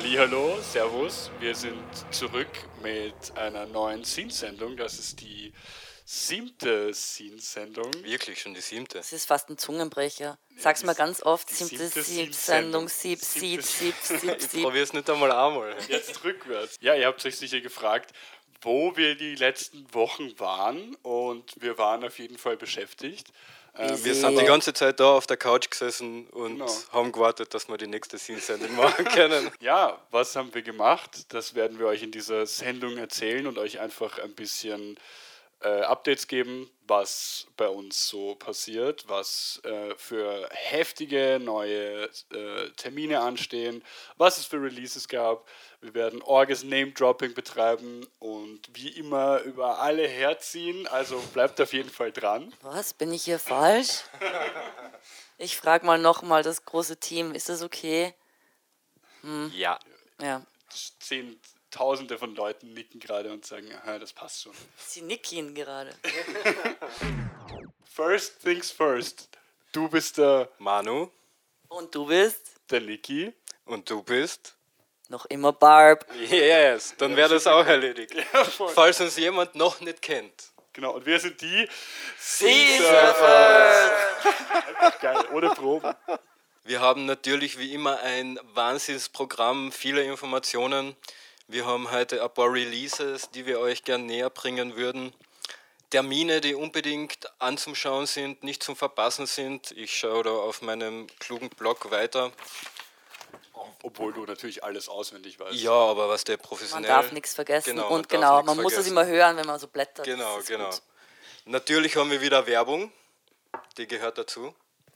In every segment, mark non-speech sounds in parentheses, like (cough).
Hallo, Servus. Wir sind zurück mit einer neuen Scene-Sendung. Das ist die siebte Scene-Sendung. Wirklich schon die siebte. Das ist fast ein Zungenbrecher. Sag's mal ganz oft. die Siebte Sieb-Sendung. Sieb- Sieb, Sieb, (laughs) Sieb, Sieb, Ich Sieb. probiere es nicht einmal einmal. Jetzt rückwärts. Ja, ihr habt euch sicher gefragt, wo wir die letzten Wochen waren. Und wir waren auf jeden Fall beschäftigt. Ähm, Wir sind die ganze Zeit da auf der Couch gesessen und Genau. haben gewartet, dass wir die nächste Scene-Sendung machen (laughs) können. Ja, was haben wir gemacht? Das werden wir euch in dieser Sendung erzählen und euch einfach ein bisschen äh, Updates geben, was bei uns so passiert, was äh, für heftige neue äh, Termine anstehen, was es für Releases gab. Wir werden Orges Name-Dropping betreiben und wie immer über alle herziehen. Also bleibt auf jeden Fall dran. Was? Bin ich hier falsch? Ich frage mal nochmal das große Team. Ist das okay? Ja. Ja. Zehntausende von Leuten nicken gerade und sagen, aha, das passt schon. Sie nicken gerade. First things first. Du bist der, Manu Und du bist der Niki. und du bist. noch immer Barb. Yes, dann wäre das auch erledigt. (laughs) Ja. Falls uns jemand noch nicht kennt. Genau, und wir sind die Surfers. Einfach geil, ohne Proben. Wir haben natürlich wie immer ein Wahnsinnsprogramm, viele Informationen. Wir haben heute ein paar Releases, die wir euch gern näher bringen würden. Termine, die unbedingt anzuschauen sind, nicht zum Verpassen sind. Ich schaue da auf meinem klugen Blog weiter. Obwohl du natürlich alles auswendig weißt. Ja, aber was der Man professionell. darf nichts vergessen. Genau, man und genau, man muss es vergessen. immer hören, wenn man so blättert. Genau, genau. gut. Natürlich haben wir wieder Werbung, die gehört dazu,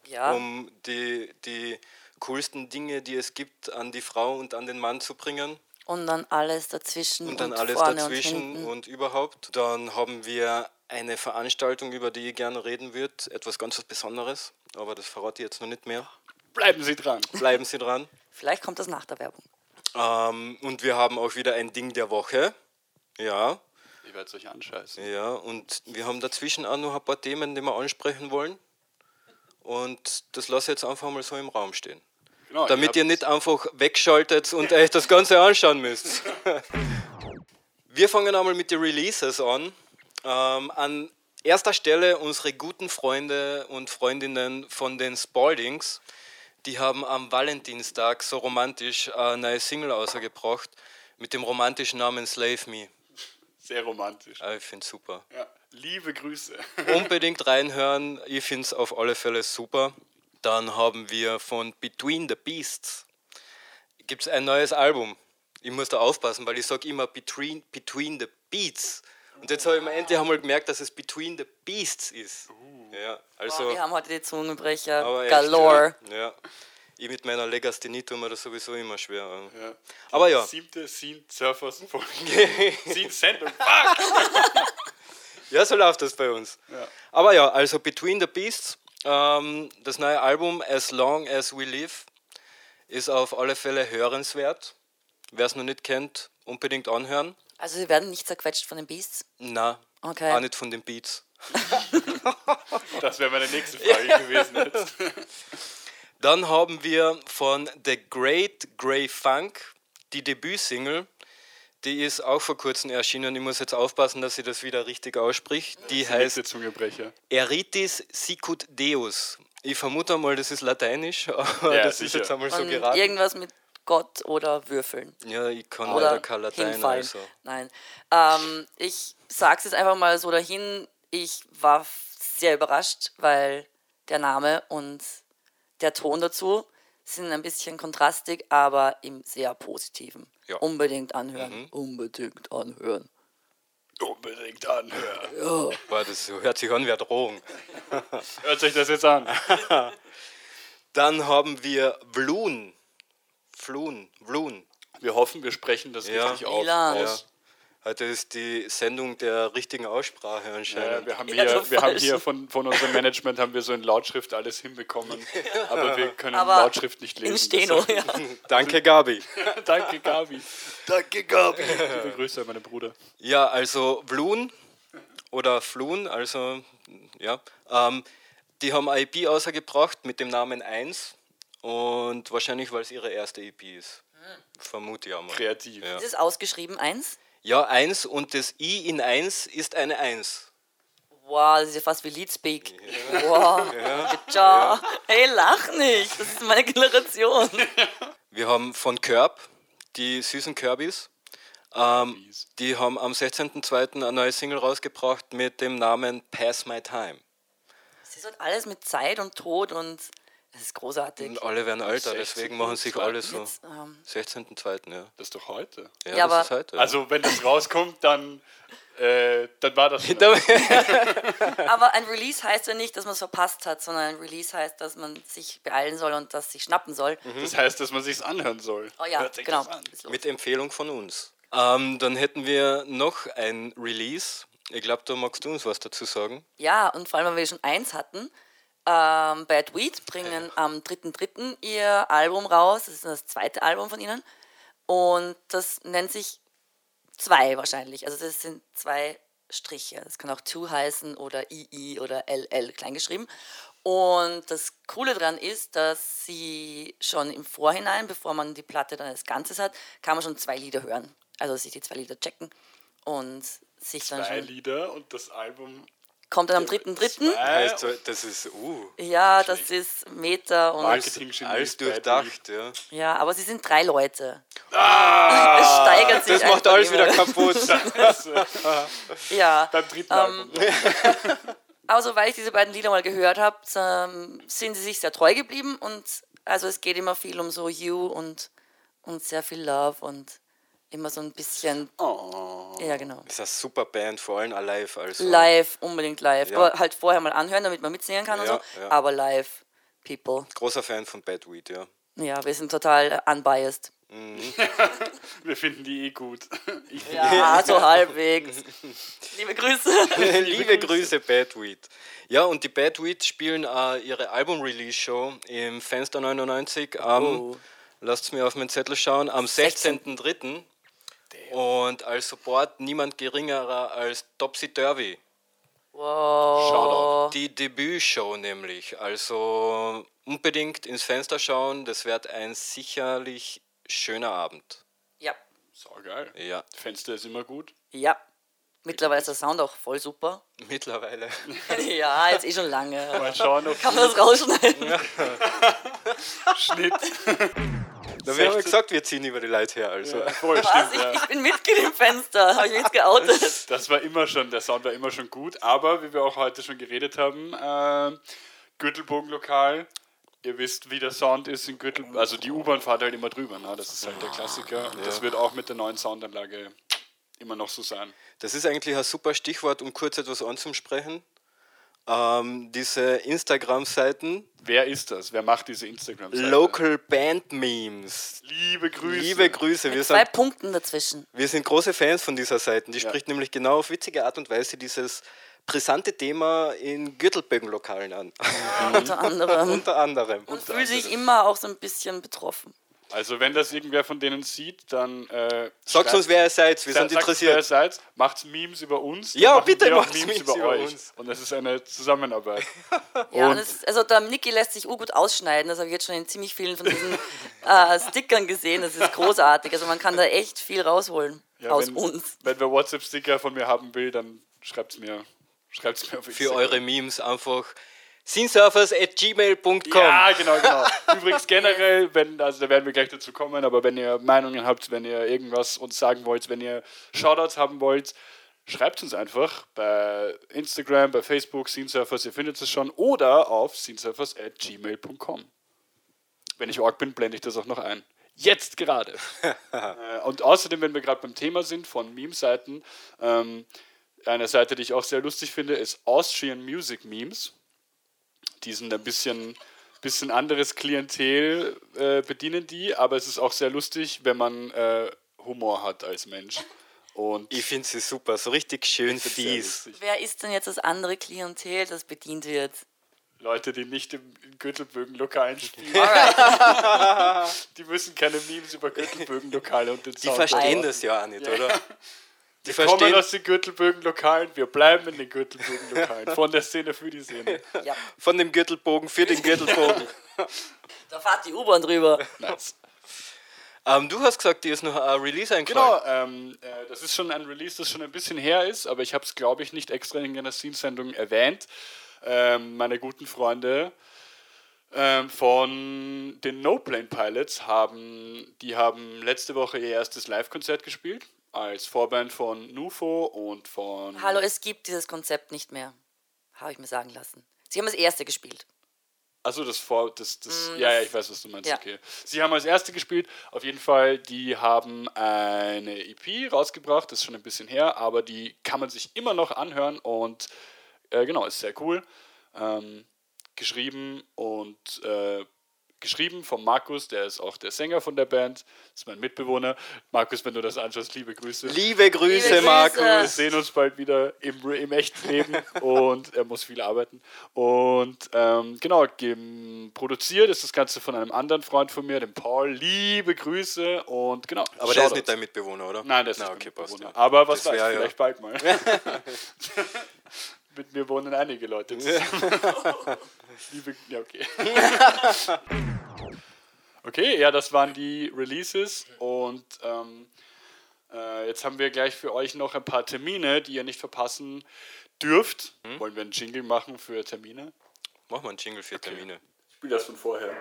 Ja, um die, die coolsten Dinge, die es gibt, an die Frau und an den Mann zu bringen. Und dann alles dazwischen und dann und alles vorne dazwischen und hinten. und, überhaupt. Dann haben wir eine Veranstaltung, über die ich gerne reden würde, etwas ganz was Besonderes, aber das verrate ich jetzt noch nicht mehr. Bleiben Sie dran. Bleiben Sie dran. Vielleicht kommt das nach der Werbung. Ähm, und wir haben auch wieder ein Ding der Woche. Ja, Ich werde es euch anscheißen. ja, und wir haben dazwischen auch noch ein paar Themen, die wir ansprechen wollen. Und das lasse ich jetzt einfach mal so im Raum stehen. Genau, Damit ihr nicht einfach wegschaltet und (laughs) euch das Ganze anschauen müsst. (laughs) Wir fangen einmal mit den Releases an. Ähm, an erster Stelle unsere guten Freunde und Freundinnen von den Spaldings. Die haben am Valentinstag so romantisch eine neue Single ausgebracht mit dem romantischen Namen Slave Me. Sehr romantisch. Ah, Ich finde es super. Ja. Liebe Grüße. Unbedingt reinhören, ich finde es auf alle Fälle super. Dann haben wir von Between the Beasts gibt es ein neues Album. Ich muss da aufpassen, weil ich sage immer Between, between the Beats. Und jetzt habe ich mir endlich einmal gemerkt, dass es Between the Beasts ist. Ja, also, Boah, wir haben heute die Zungenbrecher aber echt, galore. Ja, ja. Ich mit meiner Legasthenie tue mir das sowieso immer schwer. an. Ja. Aber ja. Siebte Scene Surfers Folge. Scene Sendung. Fuck! Ja, so läuft das bei uns. Ja. Aber ja, also Between the Beasts, ähm, das neue Album As Long as We Live, ist auf alle Fälle hörenswert. Wer es noch nicht kennt, unbedingt anhören. Also sie werden nicht zerquetscht von den Beasts. Na, Okay. auch nicht von den Beats. (laughs) Das wäre meine nächste Frage gewesen jetzt. Dann haben wir von The Great Grey Funk die Debütsingle. Die ist auch vor kurzem erschienen. Ich muss jetzt aufpassen, dass sie das wieder richtig ausspricht. Die heißt Zungebrecher. Eritis Sicut Deus. Ich vermute mal, das ist lateinisch, (laughs) aber Ja, das sicher. ist jetzt einmal so Und geraten. irgendwas mit Gott oder Würfeln. Ja, ich kann Oder leider kein Latein. hinfallen. Also. Nein. Ähm, ich sag's jetzt einfach mal so dahin. Ich war sehr überrascht, weil der Name und der Ton dazu sind ein bisschen kontrastig, aber im sehr positiven. Ja. Unbedingt anhören. Unbedingt anhören. Unbedingt anhören. Boah, das hört sich an wie eine Drohung. (laughs) Hört euch das jetzt an. (laughs) Dann haben wir Vloon. Vloon. Vloon. Wir hoffen, wir sprechen das Ja. richtig auf, Milan. aus. Heute ist die Sendung der richtigen Aussprache Ja, anscheinend. wir haben Ja, hier, der wir haben hier von, von unserem Management haben wir so in Lautschrift alles hinbekommen, (laughs) aber wir können Aber Lautschrift nicht lesen. In Steno, ja. (laughs) Danke, Gabi. (laughs) Danke, Gabi. Danke, Gabi. Liebe Grüße an meinen Bruder. Ja, also Vloon oder Floon, also ja, ähm, die haben eine EP ausgebracht mit dem Namen 1 und wahrscheinlich, weil es ihre erste EP ist. Vermute ich auch mal. Kreativ. Ja. Ist es ausgeschrieben, eins? Ja, 1 und das I in 1 ist eine 1. Wow, das ist ja fast wie Leadspeak. Wow, good job. Hey, lach nicht. Das ist meine Generation. (laughs) Wir haben von Curb, die süßen Kirbys. Ähm, die haben am 16.02. eine neue Single rausgebracht mit dem Namen Pass My Time. Es ist halt alles mit Zeit und Tod und es ist großartig. Und alle werden älter, deswegen machen sich alle so. Jetzt, ähm, 16.02. Ja, Das ist doch heute. ja, Ja, das aber- ist heute. Also, wenn das rauskommt, dann, äh, dann war das. (laughs) schon. (laughs) aber ein Release heißt ja nicht, dass man es verpasst hat, sondern ein Release heißt, dass man sich beeilen soll und das sich schnappen soll. Das heißt, dass man sich's anhören soll. Oh ja, sich genau. das. Mit Empfehlung von uns. Ähm, dann hätten wir noch ein Release. Ich glaube, da magst du uns was dazu sagen. Ja, und vor allem, weil wir schon eins hatten. Ähm, Bad Weed bringen am 3.3. ihr Album raus. Das ist das zweite Album von ihnen. Und das nennt sich zwei wahrscheinlich. Also das sind zwei Striche. Das kann auch Two heißen oder II oder LL kleingeschrieben. Und das Coole daran ist, dass sie schon im Vorhinein, bevor man die Platte dann als Ganzes hat, kann man schon zwei Lieder hören. Also sich die zwei Lieder checken und sich dann Zwei schon... Lieder und das Album. Kommt dann am 3.3. Heißt, das ist uh, Ja, das ist Meta und alles durchdacht. Ja. ja, aber sie sind drei Leute. es steigert sich Das macht alles wieder kaputt. (laughs) Ja, Beim dritten Ähm, Album. (laughs) aber so, weil ich diese beiden Lieder mal gehört habe, ähm, sind sie sich sehr treu geblieben und also es geht immer viel um so You und, und sehr viel Love und immer so ein bisschen, Oh. ja genau. Ist eine super Band, vor allem live. Also. Live, unbedingt live. Ja. Aber halt vorher mal anhören, damit man mitsingen kann Ja, und so. ja. Aber live, people. Großer Fan von Bad Weed, ja. Ja, wir sind total unbiased. (laughs) Wir finden die eh gut. Ja, so (laughs) halbwegs. Liebe Grüße. (laughs) Liebe Grüße, Bad Weed. Ja, und die Bad Weed spielen äh, ihre Album-Release-Show im Fenster 99 am, Oh. lasst mir auf meinen Zettel schauen, am 16.03. Und als Support niemand geringerer als Topsy Derby. Wow. Shoutout. Die Debütshow nämlich. Also unbedingt ins Fenster schauen, das wird ein sicherlich schöner Abend. Ja. So geil. Ja, Fenster ist immer gut. Ja. Mittlerweile ist der Sound auch voll super. (laughs) mittlerweile. (laughs) ja, jetzt eh schon lange. Mal schauen, ob Kann man das rausschneiden? (laughs) Schnitt. Da wir haben ja gesagt, wir ziehen über die Leute her. Also. Voll Was? stimmt, Ich, ja. ich bin Mitglied im Fenster. Habe ich mich jetzt geoutet? Das war immer schon, der Sound war immer schon gut, aber wie wir auch heute schon geredet haben, äh, Gürtelbogenlokal, ihr wisst, wie der Sound ist in Gürtel, also die U-Bahn fährt halt immer drüber, ne? das ist halt der Klassiker und das wird auch mit der neuen Soundanlage immer noch so sein. Das ist eigentlich ein super Stichwort, um kurz etwas anzusprechen. Ähm, diese Instagram-Seiten, Wer ist das? Wer macht diese Instagram-Seite? Local Band Memes. Liebe Grüße. Liebe Grüße, wir Mit zwei sind, Punkten dazwischen. wir sind große Fans von dieser Seite. Die Ja. spricht nämlich genau auf witzige Art und Weise dieses brisante Thema in Gürtelbögenlokalen an. Unter anderem. (laughs) Unter anderem. Und fühlt sich immer auch so ein bisschen betroffen. Also wenn das irgendwer von denen sieht, dann äh, Sagt uns, wer ihr seid, wir sind sagt uns, wer ihr interessiert. seid, macht Memes über uns. Ja, bitte auch macht's Memes über euch. uns. Und das ist eine Zusammenarbeit. (laughs) Ja, es, also der Niki lässt sich gut ausschneiden. Das habe ich jetzt schon in ziemlich vielen von diesen äh, Stickern gesehen. Das ist großartig. Also man kann da echt viel rausholen Ja, aus wenn, uns. Wenn wer WhatsApp-Sticker von mir haben will, dann schreibt es mir. Schreibt's mir auf Für Instagram. eure Memes einfach sinsurfers.gmail.com. Ja, genau, genau. Übrigens generell, wenn, also da werden wir gleich dazu kommen, aber wenn ihr Meinungen habt, wenn ihr irgendwas uns sagen wollt, wenn ihr Shoutouts haben wollt, schreibt uns einfach bei Instagram, bei Facebook, Scenesurfers, ihr findet es schon, oder auf scenesurfers.gmail.com. Wenn ich Org bin, blende ich das auch noch ein. Jetzt gerade. (laughs) Äh, Und außerdem, wenn wir gerade beim Thema sind von Meme-Seiten, ähm, eine Seite, die ich auch sehr lustig finde, ist Austrian Music Memes. Die sind ein bisschen, bisschen anderes Klientel, äh, bedienen die, aber es ist auch sehr lustig, wenn man äh, Humor hat als Mensch. Und Ich finde sie super, so richtig schön fies. Wer ist denn jetzt das andere Klientel, das bedient wird? Leute, die nicht im in Gürtelbögen-Lokalen spielen, Alright. (laughs) die müssen keine Memes über Gürtelbögen-Lokale und den Die Sound verstehen das ja auch nicht, oder? (laughs) Die Wir kommen aus den Gürtelbögen-Lokalen, wir bleiben in den Gürtelbögen-Lokalen. (laughs) Von der Szene für die Szene. ja, von dem Gürtelbogen für den Gürtelbogen. da fährt die U-Bahn drüber. Nice. Ähm, du hast gesagt, dir ist noch ein Release Genau, eingefallen. ähm, äh, das ist schon ein Release, das schon ein bisschen her ist, aber ich habe es, glaube ich, nicht extra in einer Scene-Sendung erwähnt. Ähm, meine guten Freunde ähm, von den No Plane Pilots haben, die haben letzte Woche ihr erstes Live-Konzert gespielt als Vorband von Nufo und von Hallo, es gibt dieses Konzept nicht mehr. Habe ich mir sagen lassen. Sie haben das erste gespielt. Also das vor, das, das, Mm, ja, ja, ich weiß, was du meinst. ja. Okay. Sie haben als erste gespielt. Auf jeden Fall, die haben eine EP rausgebracht. Das ist schon ein bisschen her, aber die kann man sich immer noch anhören und äh, genau, ist sehr cool. Ähm, geschrieben und äh, geschrieben von Markus, der ist auch der Sänger von der Band, ist mein Mitbewohner. Markus, wenn du das anschaust, liebe Grüße. Liebe Grüße, Liebe Grüße. Markus. Wir sehen uns bald wieder im, im echten Leben (laughs) und er muss viel arbeiten. Und ähm, genau, produziert ist das Ganze von einem anderen Freund von mir, dem Paul. Liebe Grüße und genau. Aber der ist nicht dein Mitbewohner, oder? Nein, der ist Na, nicht okay, mein passt, Mitbewohner. ja. Aber was Das weiß, wär ja- vielleicht bald mal. (laughs) (laughs) Mit mir wohnen einige Leute zusammen. (laughs) Liebe, ja, okay. okay, ja, das waren die Releases und ähm, äh, jetzt haben wir gleich für euch noch ein paar Termine, die ihr nicht verpassen dürft. Hm? Wollen wir einen Jingle machen für Termine? Mach mal einen Jingle für Termine. Ich spiele das von vorher.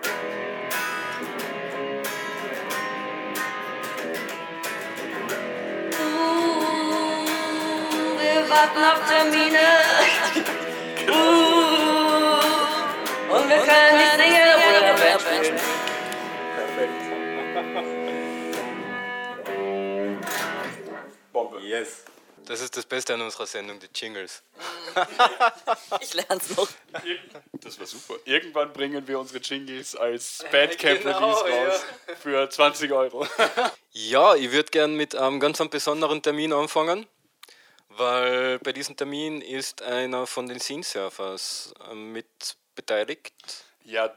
Warten auf Termine. Uh, und wir können nicht singen, Band spielen. Bombe. Yes. Das ist das Beste an unserer Sendung, die Jingles. (laughs) Ich lern's noch. Das war super. Irgendwann bringen wir unsere Jingles als Bandcamp-Release Genau, raus für 20 Euro. Ja, ich würde gern mit einem ganz besonderen Termin anfangen, weil bei diesem Termin ist einer von den Scene Surfers ähm, mit beteiligt. Ja,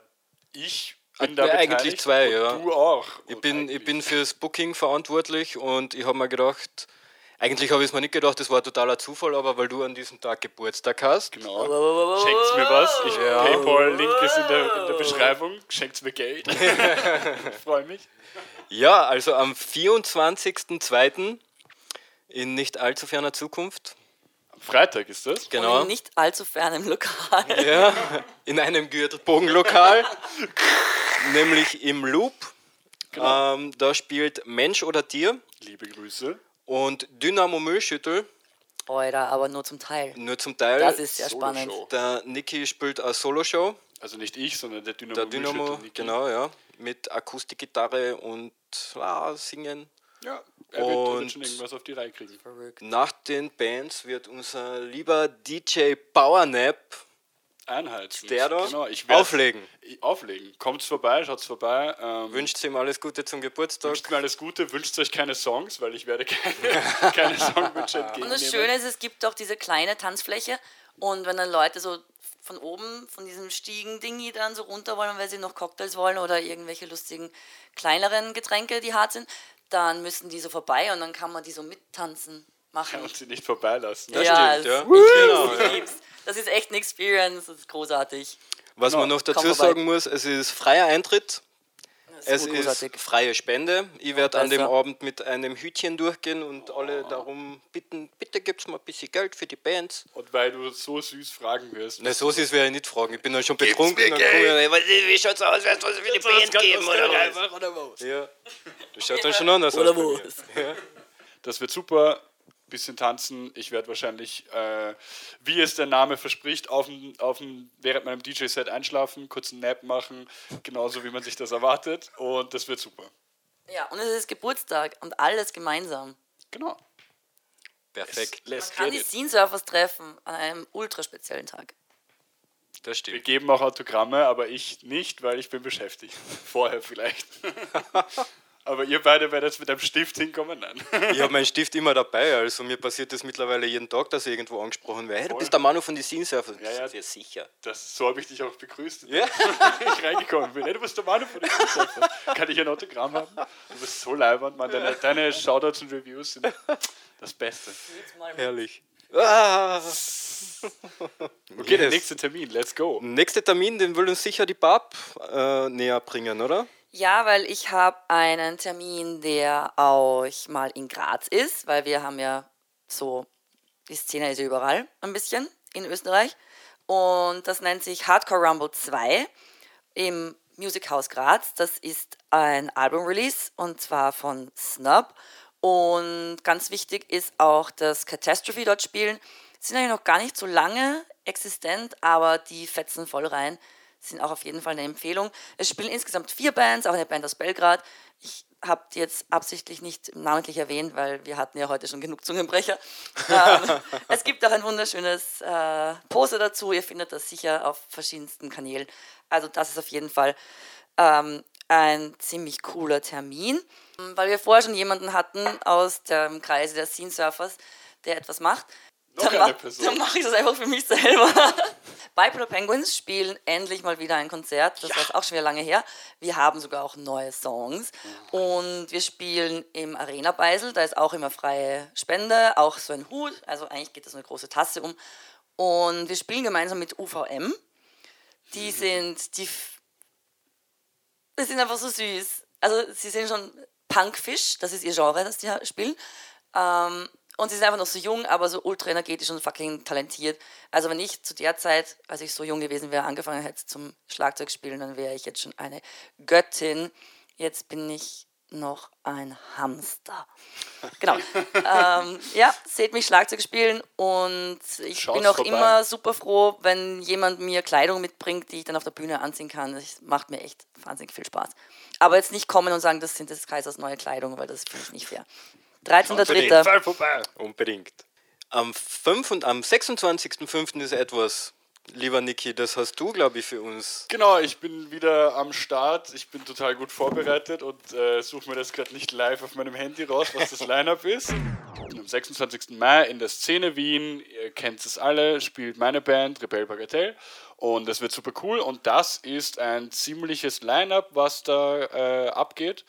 ich bin da eigentlich zwei, und ja. Du auch. Ich bin, ich bin fürs Booking verantwortlich und ich habe mir gedacht, eigentlich habe ich es mir nicht gedacht, das war totaler Zufall, aber weil du an diesem Tag Geburtstag hast, Genau. Schenkt's mir was. Ich, Ja. Paypal-Link ist in der, in der Beschreibung. Schenkt's mir Geld. (laughs) ich freue mich. Ja, also am 24.02. in nicht allzu ferner Zukunft. Am Freitag ist das. Genau. Und nicht allzu fern im Lokal. (laughs) Ja, in einem Gürtelbogenlokal, (laughs) nämlich im Loop. Genau. Ähm, da spielt Mensch oder Tier Liebe Grüße. und Dynamo Müllschüttel, Alter, aber nur zum Teil. nur zum Teil. Das ist ja Solo-Show. spannend. Der Niki spielt eine Soloshow. Also nicht ich, sondern der Dynamo. Der Dynamo, genau, ja. Mit Akustikgitarre und ah, Singen. Ja, er wird, wird Und- schon irgendwas auf die Reihe kriegen. Nach den Bands wird unser lieber DJ Powernap Einheizen. der da Genau, ich werd- auflegen. Ich- Auflegen. Kommt's vorbei, schaut's vorbei. Ähm, Wünscht ihm alles Gute zum Geburtstag. Wünscht mir alles Gute, wünscht euch keine Songs, weil ich werde (laughs) keine, keine Songwünsche (laughs) Und entgegennehmen. das Schöne ist, es gibt doch diese kleine Tanzfläche und wenn dann Leute so von oben, von diesem Stiegen-Dingi dann so runter wollen, weil sie noch Cocktails wollen oder irgendwelche lustigen kleineren Getränke, die hart sind, dann müssen die so vorbei und dann kann man die so mittanzen machen. und sie nicht vorbeilassen. Das Ja, stimmt, ja. Genau, ja. lieb's. Das ist echt eine Experience, das ist großartig. Was Genau. man noch dazu sagen muss, es ist freier Eintritt. Es gut ist freie Spende. Ich werde an dem. Abend mit einem Hütchen durchgehen und alle darum bitten, bitte gibt's mal ein bisschen Geld für die Bands. Und weil du so süß fragen wirst. Na, so süß werde ich nicht fragen. Ich bin dann schon betrunken. mir Dann ich, "Was- wie schaut's aus? Weißt du, was für die Band geben oder was? oder was? Ja. Das schaut dann schon anders Oder aus. bei wo? mir. Das wird super. Bisschen tanzen. Ich werde wahrscheinlich, äh, wie es der Name verspricht, auf dem, auf dem, während meinem DJ-Set einschlafen, kurz einen Nap machen, genauso wie man sich das erwartet. Und das wird super. Ja, und es ist Geburtstag und alles gemeinsam. Genau. Perfekt. Let's Man kann die it. Scene Surfers treffen an einem ultra speziellen Tag. Das Wir stimmt. geben auch Autogramme, aber ich nicht, weil ich bin beschäftigt. (laughs) Vorher vielleicht. (laughs) aber ihr beide werdet mit einem Stift hinkommen? Nein. Ich habe meinen Stift immer dabei. Also mir passiert das mittlerweile jeden Tag, dass ich irgendwo angesprochen werde. Hey, du bist der Manu von den Scene Surfers. Ja, ja. Ja, sicher. Das, so habe ich dich auch begrüßt, Ja. als (laughs) ich reingekommen bin. Hey, du bist der Manu von den Fußballfans. Kann ich ein Autogramm haben? Du bist so leibend, Mann. Deine, deine Shoutouts und Reviews sind das Beste. Herrlich. Ah. Okay, der Yes. nächste Termin. Let's go. Nächster Termin, den will uns sicher die Bab äh, näher bringen, oder? Ja, weil ich habe einen Termin, der auch mal in Graz ist, weil wir haben ja so, die Szene ist ja überall ein bisschen in Österreich. Und das nennt sich Hardcore Rumble 2 im Music House Graz. Das ist ein Album-Release und zwar von Snub. Und ganz wichtig ist auch, dass Catastrophe dort spielen. Sind eigentlich noch gar nicht so lange existent, aber die fetzen voll rein. Sind auch auf jeden Fall eine Empfehlung. Es spielen insgesamt vier Bands, auch eine Band aus Belgrad. Ich habe die jetzt absichtlich nicht namentlich erwähnt, weil wir hatten ja heute schon genug Zungenbrecher. (laughs) ähm, es gibt auch ein wunderschönes äh, Poster dazu. Ihr findet das sicher auf verschiedensten Kanälen. Also das ist auf jeden Fall ähm, ein ziemlich cooler Termin, weil wir vorher schon jemanden hatten aus dem Kreise der Scene Surfers, der etwas macht. Noch Dann, Person. dann mache ich das einfach für mich selber. (laughs) Bipolar Penguins spielen endlich mal wieder ein Konzert. Das war auch schon wieder lange her. Wir haben sogar auch neue Songs. Und wir spielen im Arena Beisel. Da ist auch immer freie Spende, auch so ein Hut. Also eigentlich geht das eine große Tasse um. Und wir spielen gemeinsam mit UVM. Die sind, die, die sind einfach so süß. Also sie sind schon Punkfish, das ist ihr Genre, das die spielen. Ähm, und sie sind einfach noch so jung, aber so ultra energetisch und fucking talentiert. Also wenn ich zu der Zeit, als ich so jung gewesen wäre, angefangen hätte zum Schlagzeug spielen, dann wäre ich jetzt schon eine Göttin. Jetzt bin ich noch ein Hamster. Genau. (laughs) ähm, ja, seht mich Schlagzeug spielen und ich Schaut's bin auch vorbei. immer super froh, wenn jemand mir Kleidung mitbringt, die ich dann auf der Bühne anziehen kann. Das macht mir echt wahnsinnig viel Spaß. Aber jetzt nicht kommen und sagen, das sind des Kaisers neue Kleidung, weil das finde ich nicht fair. Auf jeden 13.3. Fall vorbei. Unbedingt. Am 5. und am 26.05. ist etwas, lieber Niki, das hast du, glaube ich, für uns. Genau, ich bin wieder am Start. Ich bin total gut vorbereitet und äh, suche mir das gerade nicht live auf meinem Handy raus, was das Line-Up ist. Am 26. Mai in der Szene Wien, ihr kennt es alle, spielt meine Band Rebel Bagatelle und das wird super cool und das ist ein ziemliches Line-Up, was da äh, abgeht.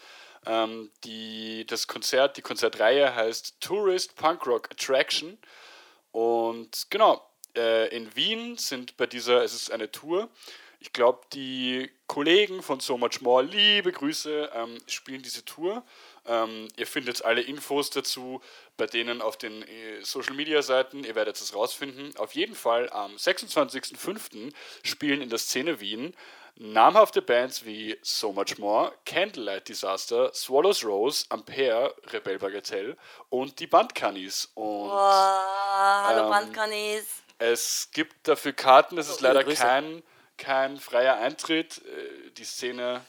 Ähm, die, das Konzert, die Konzertreihe heißt Tourist Punk Rock Attraction und genau, äh, in Wien sind bei dieser, es ist eine Tour. Ich glaube, die Kollegen von So Much More, liebe Grüße, ähm, spielen diese Tour. Ähm, ihr findet alle Infos dazu bei denen auf den äh, Social Media Seiten. Ihr werdet es rausfinden. Auf jeden Fall am 26.05. spielen in der Szene Wien namhafte Bands wie So Much More, Candlelight Disaster, Swallows Rose, Ampere, Rebel Bagatelle und die Bandcanis. Und Wow, hallo Ähm, Bandkanis. es gibt dafür Karten, es ist liebe leider Grüße. kein, kein freier Eintritt. Äh, Die Szene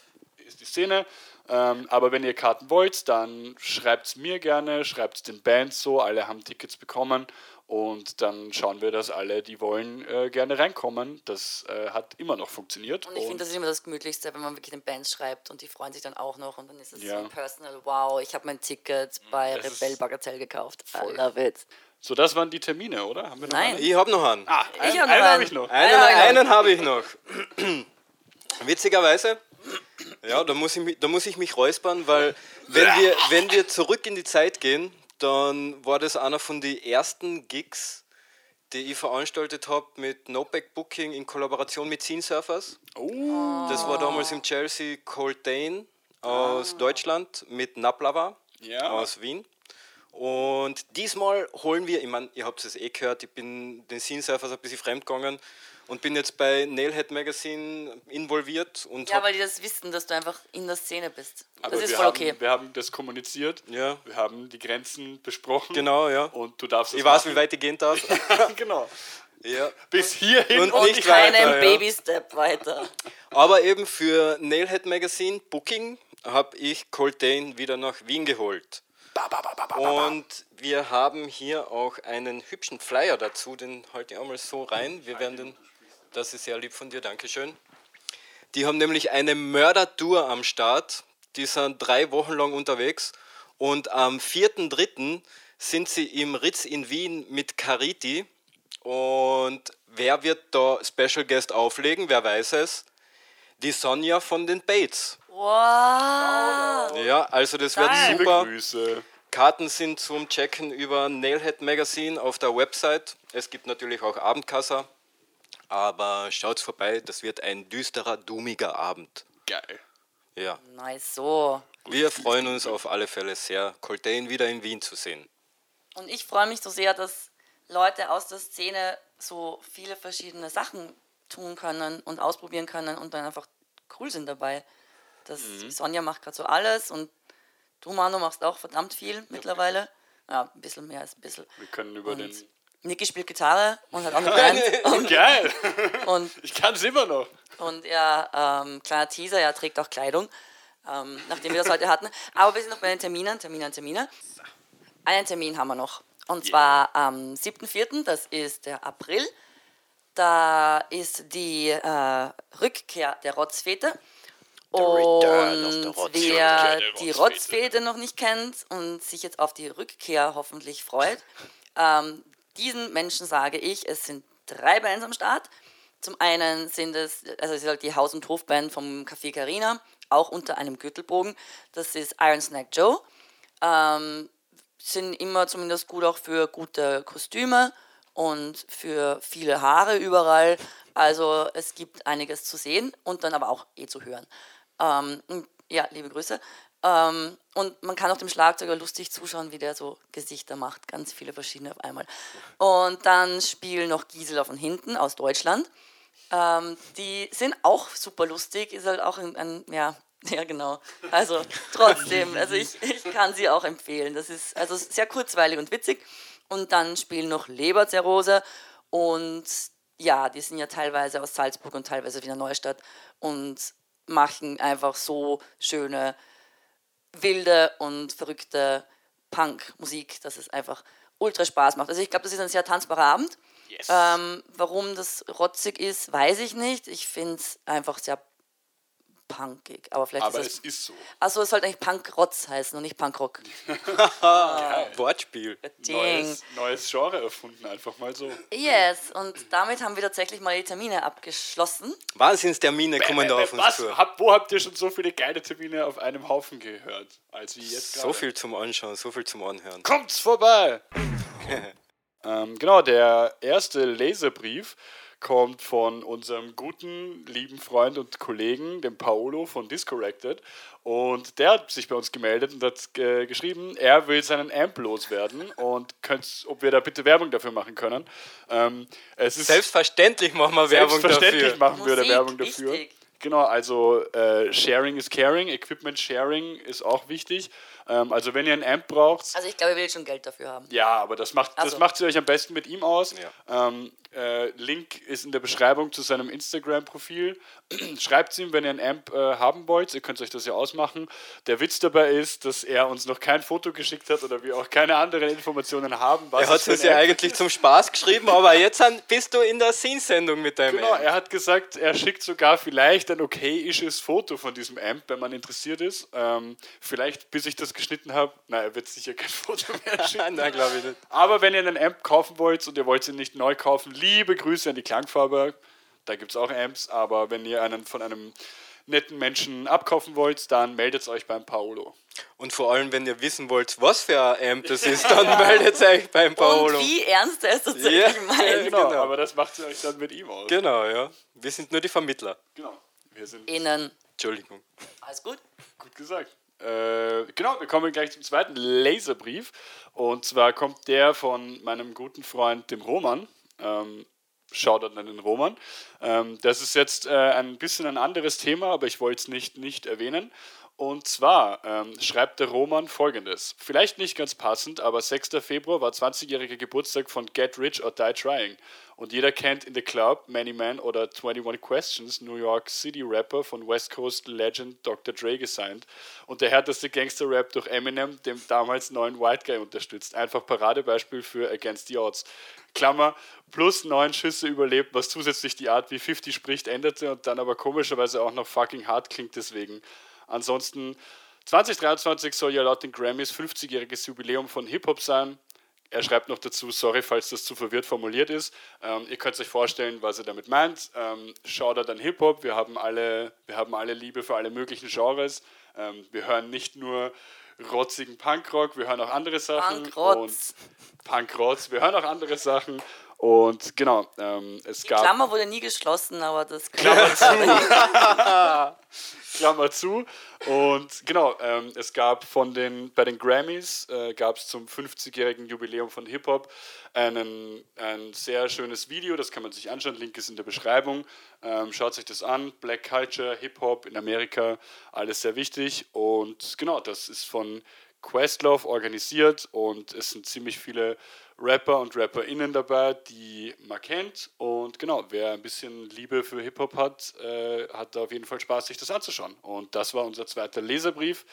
ist die Szene. Ähm, aber wenn ihr Karten wollt, dann schreibt es mir gerne, schreibt es den Bands so, alle haben Tickets bekommen und dann schauen wir, dass alle, die wollen, äh, gerne reinkommen. Das äh, hat immer noch funktioniert. Und ich finde, das ist immer das Gemütlichste, wenn man wirklich den Bands schreibt und die freuen sich dann auch noch und dann ist es Ja. so personal. Wow, ich habe mein Ticket bei Das Rebell Bagatelle gekauft. I voll. love it. so, das waren die Termine, oder? Haben wir noch Nein. einen? Ich habe noch einen. Ah, Ich einen, hab noch einen habe einen. ich noch. Einen, einen habe ich noch. (clears throat) Witzigerweise, ja, da muss, ich, mich- da muss ich mich räuspern, weil wenn wir, wenn wir zurück in die Zeit gehen, dann war das einer von den ersten Gigs, die ich veranstaltet habe mit NoPack Booking in Kollaboration mit Scene Surfers. Oh, Das war damals im Chelsea Coltane aus Deutschland mit Naplava Ja. aus Wien. Und diesmal holen wir, ich meine, ihr habt es eh gehört, ich bin den Scene Surfers ein bisschen fremdgegangen und bin jetzt bei Nailhead Magazine involviert und Ja, weil die das wissen, dass du einfach in der Szene bist. aber das ist wir voll haben, okay. Wir haben das kommuniziert. Ja. Wir haben die Grenzen besprochen. genau, ja. Und du darfst es Ich weiß, machen. wie weit ich gehen darf. (laughs) genau. ja. Bis hierhin Und Und nicht keinen weiter, ja. Baby-Step weiter. Aber eben für Nailhead Magazine Booking habe ich Coltane wieder nach Wien geholt. Und wir haben hier auch einen hübschen Flyer dazu, den halte ich auch mal so rein. Wir werden den, das ist sehr lieb von dir, Dankeschön. Die haben nämlich eine Mördertour am Start. Die sind drei Wochen lang unterwegs. Und am 4.3. sind sie im Ritz in Wien mit Cariti. Und wer wird da Special Guest auflegen? Wer weiß es? Die Sonja von den Bates. Wow. Ja, also das wird Geil. Liebe super. Grüße. Karten sind zum Checken über Nailhead Magazine auf der Website. Es gibt natürlich auch Abendkassa. Aber schaut vorbei, das wird ein düsterer, dummiger Abend. Geil. Ja. Nice, so. Wir freuen uns auf alle Fälle sehr, Coltain wieder in Wien zu sehen. Und ich freue mich so sehr, dass Leute aus der Szene so viele verschiedene Sachen tun können und ausprobieren können und dann einfach cool sind dabei. Das, Sonja macht gerade so alles und du, Manu, machst auch verdammt viel mittlerweile. Ja, ein bisschen mehr als ein bisschen. Wir können über Und den. Niki spielt Gitarre und hat auch eine (laughs) Band. und, Geil! (laughs) und, Ich kann es immer noch. und er, ähm, kleiner Teaser, er trägt auch Kleidung, ähm, nachdem wir das heute hatten. Aber wir sind noch bei den Terminen, Termine, Termine. Einen Termin haben wir noch. Und zwar am 7.4., das ist der April. Da ist die äh, Rückkehr der Rotzfete. Und wer die. Rotzfete noch nicht kennt und sich jetzt auf die Rückkehr hoffentlich freut, (laughs) ähm, diesen Menschen sage ich, es sind drei Bands am Start. Zum einen sind es, also es ist halt die Haus- und Hofband vom Café Carina, auch unter einem Gürtelbogen. Das ist Iron Snack Joe. Ähm, sind immer zumindest gut auch für gute Kostüme und für viele Haare überall. Also es gibt einiges zu sehen und dann aber auch eh zu hören. Ähm, ja, liebe Grüße. Ähm, und man kann auch dem Schlagzeuger lustig zuschauen, wie der so Gesichter macht, ganz viele verschiedene auf einmal. Und dann spielen noch Gisela von hinten aus Deutschland. Ähm, die sind auch super lustig, ist halt auch ein, ein ja, (laughs) ja genau. Also trotzdem, also ich, ich kann sie auch empfehlen. Das ist also sehr kurzweilig und witzig. Und dann spielen noch Leberzirrhose und ja, die sind ja teilweise aus Salzburg und teilweise Wiener Neustadt und machen einfach so schöne, wilde und verrückte Punk-Musik, dass es einfach ultra Spaß macht. Also ich glaube, das ist ein sehr tanzbarer Abend. Yes. Ähm, warum das rotzig ist, weiß ich nicht. Ich finde es einfach sehr punkig. Aber vielleicht Aber ist es es. ist so. Achso, es sollte eigentlich Punkrotz heißen und nicht Punkrock. (laughs) Wortspiel. Ding. Neues, neues Genre erfunden, einfach mal so. Yes, und damit haben wir tatsächlich mal die Termine abgeschlossen. Wahnsinnstermine kommen da auf uns Was? zu. Hab, wo habt ihr schon so viele geile Termine auf einem Haufen gehört? Als wie jetzt So gerade? viel zum Anschauen, so viel zum Anhören. Kommt's vorbei! (laughs) ähm, genau, der erste Leserbrief kommt von unserem guten, lieben Freund und Kollegen, dem Paolo von Discorrected. Und der hat sich bei uns gemeldet und hat äh, geschrieben, er will seinen Amp loswerden und könnt, ob wir da bitte Werbung dafür machen können. Ähm, es ist Selbstverständlich machen wir Werbung Selbstverständlich dafür. machen wir da Musik, Werbung dafür. wichtig. Genau, also äh, Sharing is Caring, Equipment Sharing ist auch wichtig. Ähm, also wenn ihr ein Amp braucht, Also ich glaube, ihr will schon Geld dafür haben. ja, aber das macht, das Also. macht sie euch am besten mit ihm aus. Ja. Ähm, äh, Link ist in der Beschreibung zu seinem Instagram-Profil. (clears throat) Schreibt ihm, wenn ihr ein Amp äh, haben wollt. Ihr könnt euch das ja ausmachen. Der Witz dabei ist, dass er uns noch kein Foto geschickt hat oder wir auch keine anderen Informationen haben. Er hat es es ja eigentlich zum Spaß geschrieben, aber jetzt an- bist du in der Scene-Sendung mit deinem Genau, Amp. er hat gesagt, er schickt sogar vielleicht ein okayisches Foto von diesem Amp, wenn man interessiert ist. Ähm, vielleicht, bis ich das geschnitten habe. Nein, er wird sicher kein (laughs) Foto mehr (laughs) schicken. Nein, glaube ich nicht. Aber wenn ihr einen Amp kaufen wollt und ihr wollt ihn nicht neu kaufen, liebe Grüße an die Klangfarbe. Da gibt es auch Amps, aber wenn ihr einen von einem netten Menschen abkaufen wollt, dann meldet euch beim Paolo. Und vor allem, wenn ihr wissen wollt, was für ein Amp das ist, dann (laughs) meldet euch beim Paolo. Und wie ernst er es tatsächlich Ja, meint. Genau, genau. aber das macht ihr euch dann mit ihm aus. Genau, ja. Wir sind nur die Vermittler. Genau, wir sind Innen. Entschuldigung. Alles gut? Gut gesagt. Äh, genau, wir kommen gleich zum zweiten Laserbrief. Und zwar kommt der von meinem guten Freund, dem Roman. Ähm, Shoutout an den Roman. Ähm, das ist jetzt äh, ein bisschen ein anderes Thema, aber ich wollte es nicht, nicht erwähnen. Und zwar ähm, schreibt der Roman folgendes. Vielleicht nicht ganz passend, aber 6. Februar war 20-jähriger Geburtstag von Get Rich or Die Trying. Und jeder kennt In the Club, Many Men oder 21 Questions, New York City Rapper von West Coast Legend Dr. Dre gesigned. Und der härteste Gangster-Rap durch Eminem, dem damals neuen White Guy unterstützt. Einfach Paradebeispiel für Against the Odds. Klammer, plus neun Schüsse überlebt, was zusätzlich die Art, wie 50 spricht, änderte und dann aber komischerweise auch noch fucking hart klingt deswegen. Ansonsten, 2023 soll ja laut den Grammys 50-jähriges Jubiläum von Hip-Hop sein. Er schreibt noch dazu, sorry, falls das zu verwirrt formuliert ist. Ähm, ihr könnt euch vorstellen, was er damit meint. Ähm, Shoutout an Hip-Hop. Wir, haben alle- wir haben alle Liebe für alle möglichen Genres. Ähm, wir hören nicht nur rotzigen Punkrock, wir hören auch andere Sachen. Punkrotz. Punkrotz. Wir hören auch andere Sachen. Und genau, ähm, es Die gab. Klammer wurde nie geschlossen, aber das Klammer zu. (laughs) Klammer zu. Und genau, ähm, es gab von den, bei den Grammys äh, gab es zum 50-jährigen Jubiläum von Hip-Hop einen, ein sehr schönes Video, das kann man sich anschauen, Link ist in der Beschreibung. Ähm, schaut sich das an, Black Culture, Hip-Hop in Amerika, alles sehr wichtig. Und genau, das ist von Questlove organisiert und es sind ziemlich viele Rapper und RapperInnen dabei, die man kennt. Und genau, wer ein bisschen Liebe für Hip-Hop hat, äh, hat da auf jeden Fall Spaß, sich das anzuschauen. Und das war unser zweiter Leserbrief.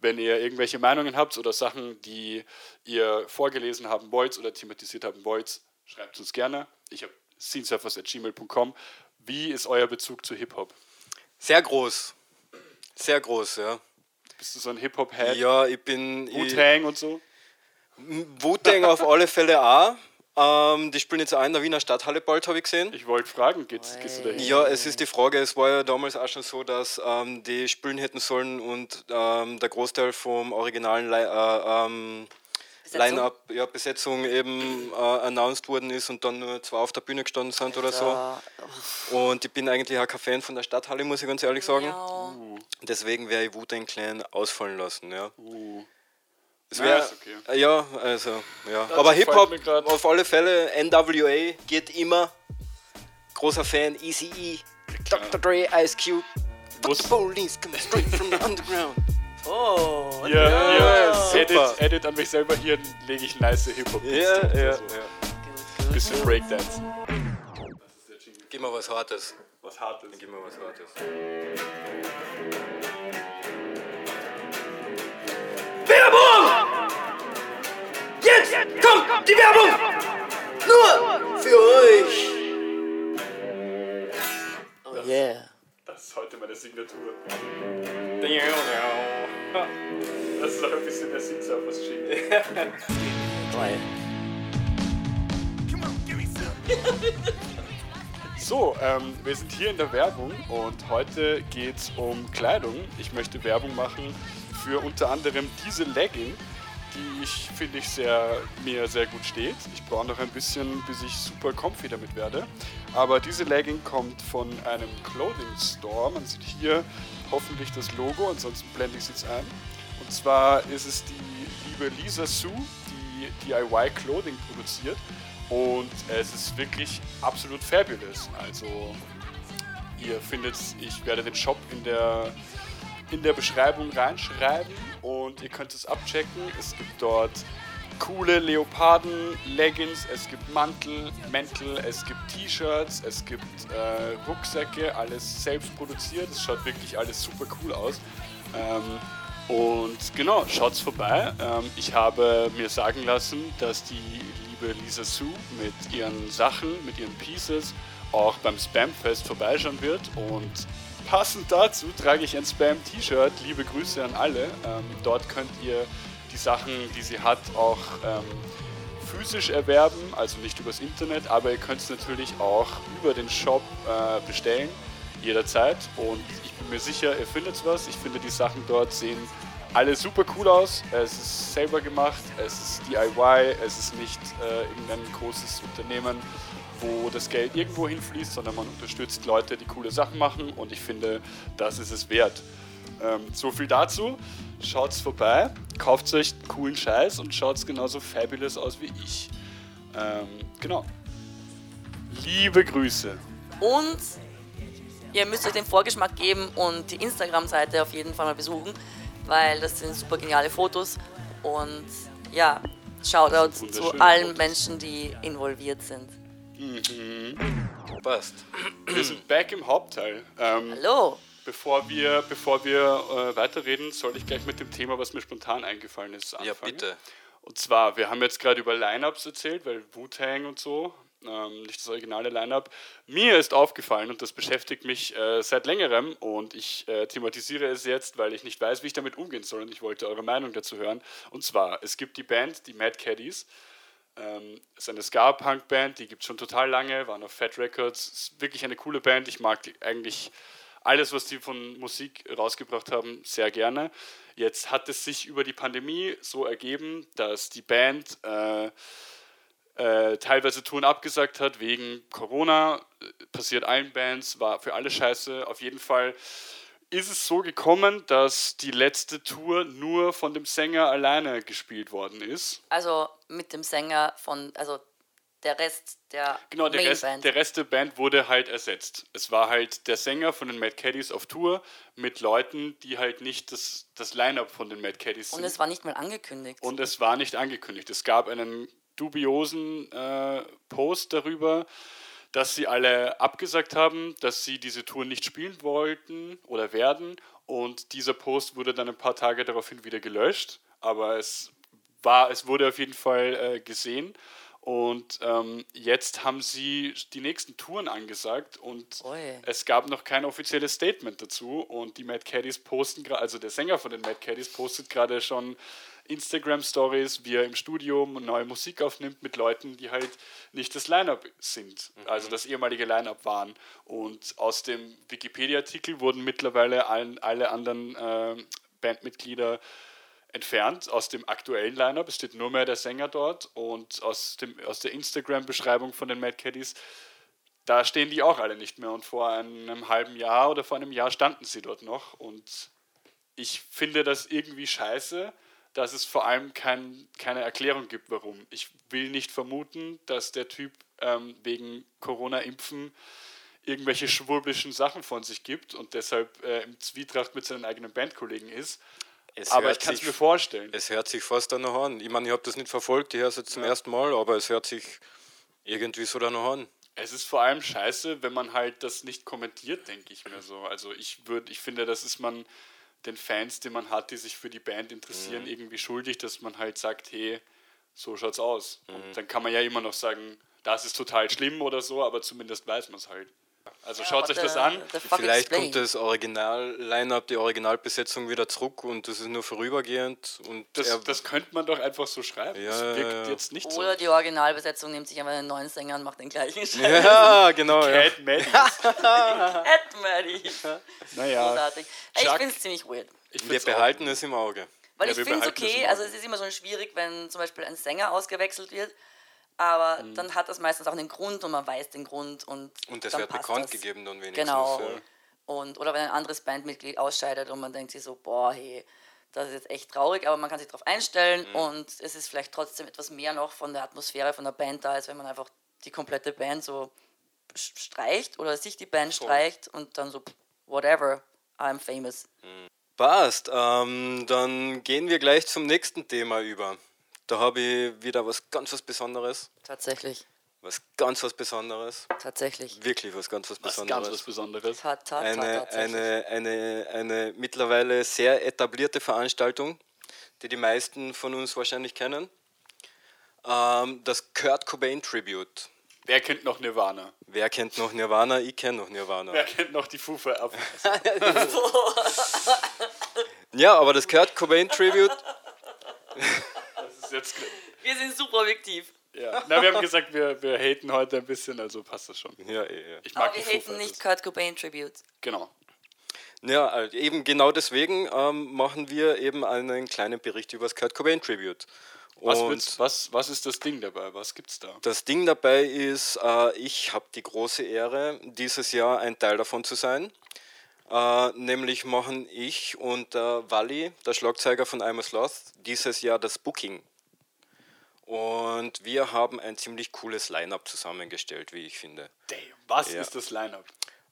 Wenn ihr irgendwelche Meinungen habt oder Sachen, die ihr vorgelesen haben wollt oder thematisiert haben wollt, schreibt uns gerne. Ich habe scenesurfers.gmail.com. Wie ist euer Bezug zu Hip-Hop? Sehr groß. Sehr groß, ja. Bist du so ein Hip-Hop-Head? Ja, ich bin. Wu-Tang und so? Wu-Tang auf alle Fälle auch. Ähm, die spielen jetzt auch in der Wiener Stadthalle bald, habe ich gesehen. Ich wollte fragen, geht's, gehst du da hin? Ja, es ist die Frage, es war ja damals auch schon so, dass ähm, die spielen hätten sollen und ähm, der Großteil vom originalen Li äh, ähm? Line-Up, ja, Besetzung eben äh, announced worden ist und dann nur zwei auf der Bühne gestanden sind oder so. Ja. Und ich bin eigentlich auch kein Fan von der Stadthalle, muss ich ganz ehrlich sagen. Ja. Deswegen wäre ich Wu-Tang Clan ausfallen lassen, ja. Uh. Es wär, ist okay. Ja, also, ja. Dazu Aber Hip-Hop auf alle Fälle, NWA geht immer. Großer Fan, Easy E, Dr. Dre, Ice Cube. Fuck the police, coming straight from the (laughs) underground. Oh, Ja, Ja, ja, super. Edit, Edit an mich selber hier lege ich nice Hip-Hop. Ja, ja, ja. Bisschen Breakdance. Gib mir was Hartes. Was Hartes. Gib mir was Hartes. Jetzt kommt die Werbung! Nur für euch! oh yeah. Das ist heute meine Signatur. Das ist auch ein bisschen der Singsurfers Jingle. Geil. So, ähm, wir sind hier in der Werbung und heute geht es um Kleidung. Ich möchte Werbung machen für unter anderem diese Legging, die ich finde ich sehr, mir sehr gut steht. Ich brauche noch ein bisschen, bis ich super comfy damit werde. Aber diese Legging kommt von einem Clothing Store. Man sieht hier hoffentlich das Logo, ansonsten blende ich es jetzt ein. Und zwar ist es die liebe Lisa Sue, die DIY Clothing produziert. Und es ist wirklich absolut fabulous. Also ihr findet, ich werde den Shop in der, in der Beschreibung reinschreiben und ihr könnt es abchecken. Es gibt dort coole Leoparden, Leggings, es gibt Mantel, Mäntel, es gibt T-Shirts, es gibt äh, Rucksäcke, alles selbst produziert. Es schaut wirklich alles super cool aus. Ähm, und genau, schaut's vorbei. Ähm, ich habe mir sagen lassen, dass die liebe Lisa Sue mit ihren Sachen, mit ihren Pieces auch beim Spamfest vorbeischauen wird. Und passend dazu trage ich ein Spam-T-Shirt. Liebe Grüße an alle. Ähm, dort könnt ihr die Sachen, die sie hat, auch ähm, physisch erwerben, also nicht übers Internet, aber ihr könnt es natürlich auch über den Shop äh, bestellen, jederzeit. Und ich bin mir sicher, ihr findet was. Ich finde, die Sachen dort sehen alle super cool aus. Es ist selber gemacht, es ist DIY, es ist nicht äh, irgendein großes Unternehmen, wo das Geld irgendwo hinfließt, sondern man unterstützt Leute, die coole Sachen machen und ich finde, das ist es wert. Ähm, so viel dazu. Schaut's vorbei, kauft euch coolen Scheiß und schaut's genauso fabulous aus wie ich. Ähm, genau. Liebe Grüße. Und ihr müsst euch den Vorgeschmack geben und die Instagram-Seite auf jeden Fall mal besuchen, weil das sind super geniale Fotos. Und ja, Shoutout zu allen Fotos. Menschen, die involviert sind. Passt. Wir sind back im Hauptteil. Ähm, Hallo! Bevor wir, bevor wir äh, weiterreden, soll ich gleich mit dem Thema, was mir spontan eingefallen ist, anfangen. Ja, bitte. Und zwar, wir haben jetzt gerade über Lineups erzählt, weil Wu-Tang und so, ähm, nicht das originale Lineup. Mir ist aufgefallen und das beschäftigt mich äh, seit längerem und ich äh, thematisiere es jetzt, weil ich nicht weiß, wie ich damit umgehen soll und ich wollte eure Meinung dazu hören. Und zwar, es gibt die Band, die Mad Caddies. Ähm, ist eine Ska-Punk-Band, die gibt es schon total lange, waren auf Fat Records. Ist wirklich eine coole Band. Ich mag die eigentlich alles, was die von Musik rausgebracht haben, sehr gerne. Jetzt hat es sich über die Pandemie so ergeben, dass die Band äh, äh, teilweise Touren abgesagt hat wegen Corona. Passiert allen Bands, war für alle scheiße. Auf jeden Fall ist es so gekommen, dass die letzte Tour nur von dem Sänger alleine gespielt worden ist. Also mit dem Sänger von, also der Rest der Genau, der Rest, der Rest der Band wurde halt ersetzt. Es war halt der Sänger von den Mad Caddies auf Tour mit Leuten, die halt nicht das, das Line-Up von den Mad Caddies sind. Und es war nicht mal angekündigt. Und es war nicht angekündigt. Es gab einen dubiosen äh, Post darüber, dass sie alle abgesagt haben, dass sie diese Tour nicht spielen wollten oder werden. Und dieser Post wurde dann ein paar Tage daraufhin wieder gelöscht. Aber es, war, es wurde auf jeden Fall äh, gesehen. Und ähm, jetzt haben sie die nächsten Touren angesagt und Ui. es gab noch kein offizielles Statement dazu. Und die Mad Caddies posten gerade, also der Sänger von den Mad Caddies postet gerade schon Instagram-Stories, wie er im Studio neue Musik aufnimmt mit Leuten, die halt nicht das Line-Up sind, also das ehemalige Line-Up waren. Und aus dem Wikipedia-Artikel wurden mittlerweile allen, alle anderen äh, Bandmitglieder entfernt aus dem aktuellen Line-Up. Es steht nur mehr der Sänger dort und aus, dem, aus der Instagram-Beschreibung von den Mad Caddies, da stehen die auch alle nicht mehr. Und vor einem halben Jahr oder vor einem Jahr standen sie dort noch. Und ich finde das irgendwie scheiße, dass es vor allem kein, keine Erklärung gibt, warum. Ich will nicht vermuten, dass der Typ ähm, wegen Corona-Impfen irgendwelche schwurbelischen Sachen von sich gibt und deshalb äh, im Zwietracht mit seinen eigenen Bandkollegen ist. Es Aber ich kann es mir vorstellen. Es hört sich fast danach an. Ich meine, ich habe das nicht verfolgt, ich höre es jetzt zum ersten Mal, aber es hört sich irgendwie so danach an. Es ist vor allem scheiße, wenn man halt das nicht kommentiert, denke ich mir so. Also ich würde, ich finde, das ist man den Fans, die man hat, die sich für die Band interessieren, Mhm. irgendwie schuldig, dass man halt sagt, hey, so schaut's aus. Mhm. Und dann kann man ja immer noch sagen, das ist total schlimm oder so, aber zumindest weiß man es halt. Also Ja, schaut euch das an. Vielleicht explain. kommt das Original-Line-Up, die Originalbesetzung wieder zurück und das ist nur vorübergehend. Und Das, er, das könnte man doch einfach so schreiben. Ja, das wirkt jetzt nicht Oder so. die Originalbesetzung nimmt sich einfach einen neuen Sänger und macht den gleichen (laughs) Scheiß. ja, genau. Ja. Cat Maddies. (laughs) Ed Maddie. (laughs) Naja, Großartig. Ich finde es ziemlich weird. ich Wir behalten es im Auge. Weil Ja, ich finde es okay, also es ist immer so schwierig, wenn zum Beispiel ein Sänger ausgewechselt wird, aber Mhm. dann hat das meistens auch einen Grund und man weiß den Grund und Und das dann wird bekannt das. gegeben dann wenigstens. Genau. Ja. Und, oder wenn ein anderes Bandmitglied ausscheidet und man denkt sich so, boah, hey, das ist jetzt echt traurig, aber man kann sich darauf einstellen Mhm. und es ist vielleicht trotzdem etwas mehr noch von der Atmosphäre von der Band da, als wenn man einfach die komplette Band so streicht oder sich die Band streicht und dann so, whatever, I'm famous. Passt. Ähm, dann gehen wir gleich zum nächsten Thema über. Da habe ich wieder was ganz was Besonderes. Tatsächlich, Was ganz was Besonderes. tatsächlich. Wirklich was ganz was Was Besonderes. ganz was Besonderes. Ta, ta, ta, eine, tatsächlich. eine, eine, eine mittlerweile sehr etablierte Veranstaltung, die die meisten von uns wahrscheinlich kennen. Ähm, das Kurt Cobain Tribute. Wer kennt noch Nirvana? Wer kennt noch Nirvana? Ich kenne noch Nirvana. Wer kennt noch die Foo Fighters? (laughs) (laughs) Ja, aber das Kurt Cobain Tribute, (laughs) ist jetzt. Wir sind super objektiv. Ja. Na, wir haben gesagt, wir, wir haten heute ein bisschen, also passt das schon. ja, ja. Ich mag Aber wir haten nicht. Kurt Cobain Tribute. Genau. Ja, also eben genau deswegen ähm, machen wir eben einen kleinen Bericht über das Kurt Cobain Tribute. Was, willst, was, was ist das Ding dabei? Was gibt's da? das Ding dabei ist, äh, ich habe die große Ehre, dieses Jahr ein Teil davon zu sein. Äh, nämlich machen ich und der Wally, der Schlagzeuger von I'm a Sloth, dieses Jahr das Booking. Und wir haben ein ziemlich cooles Line-up zusammengestellt, wie ich finde. Damn. Was Ja. ist das Line-Up?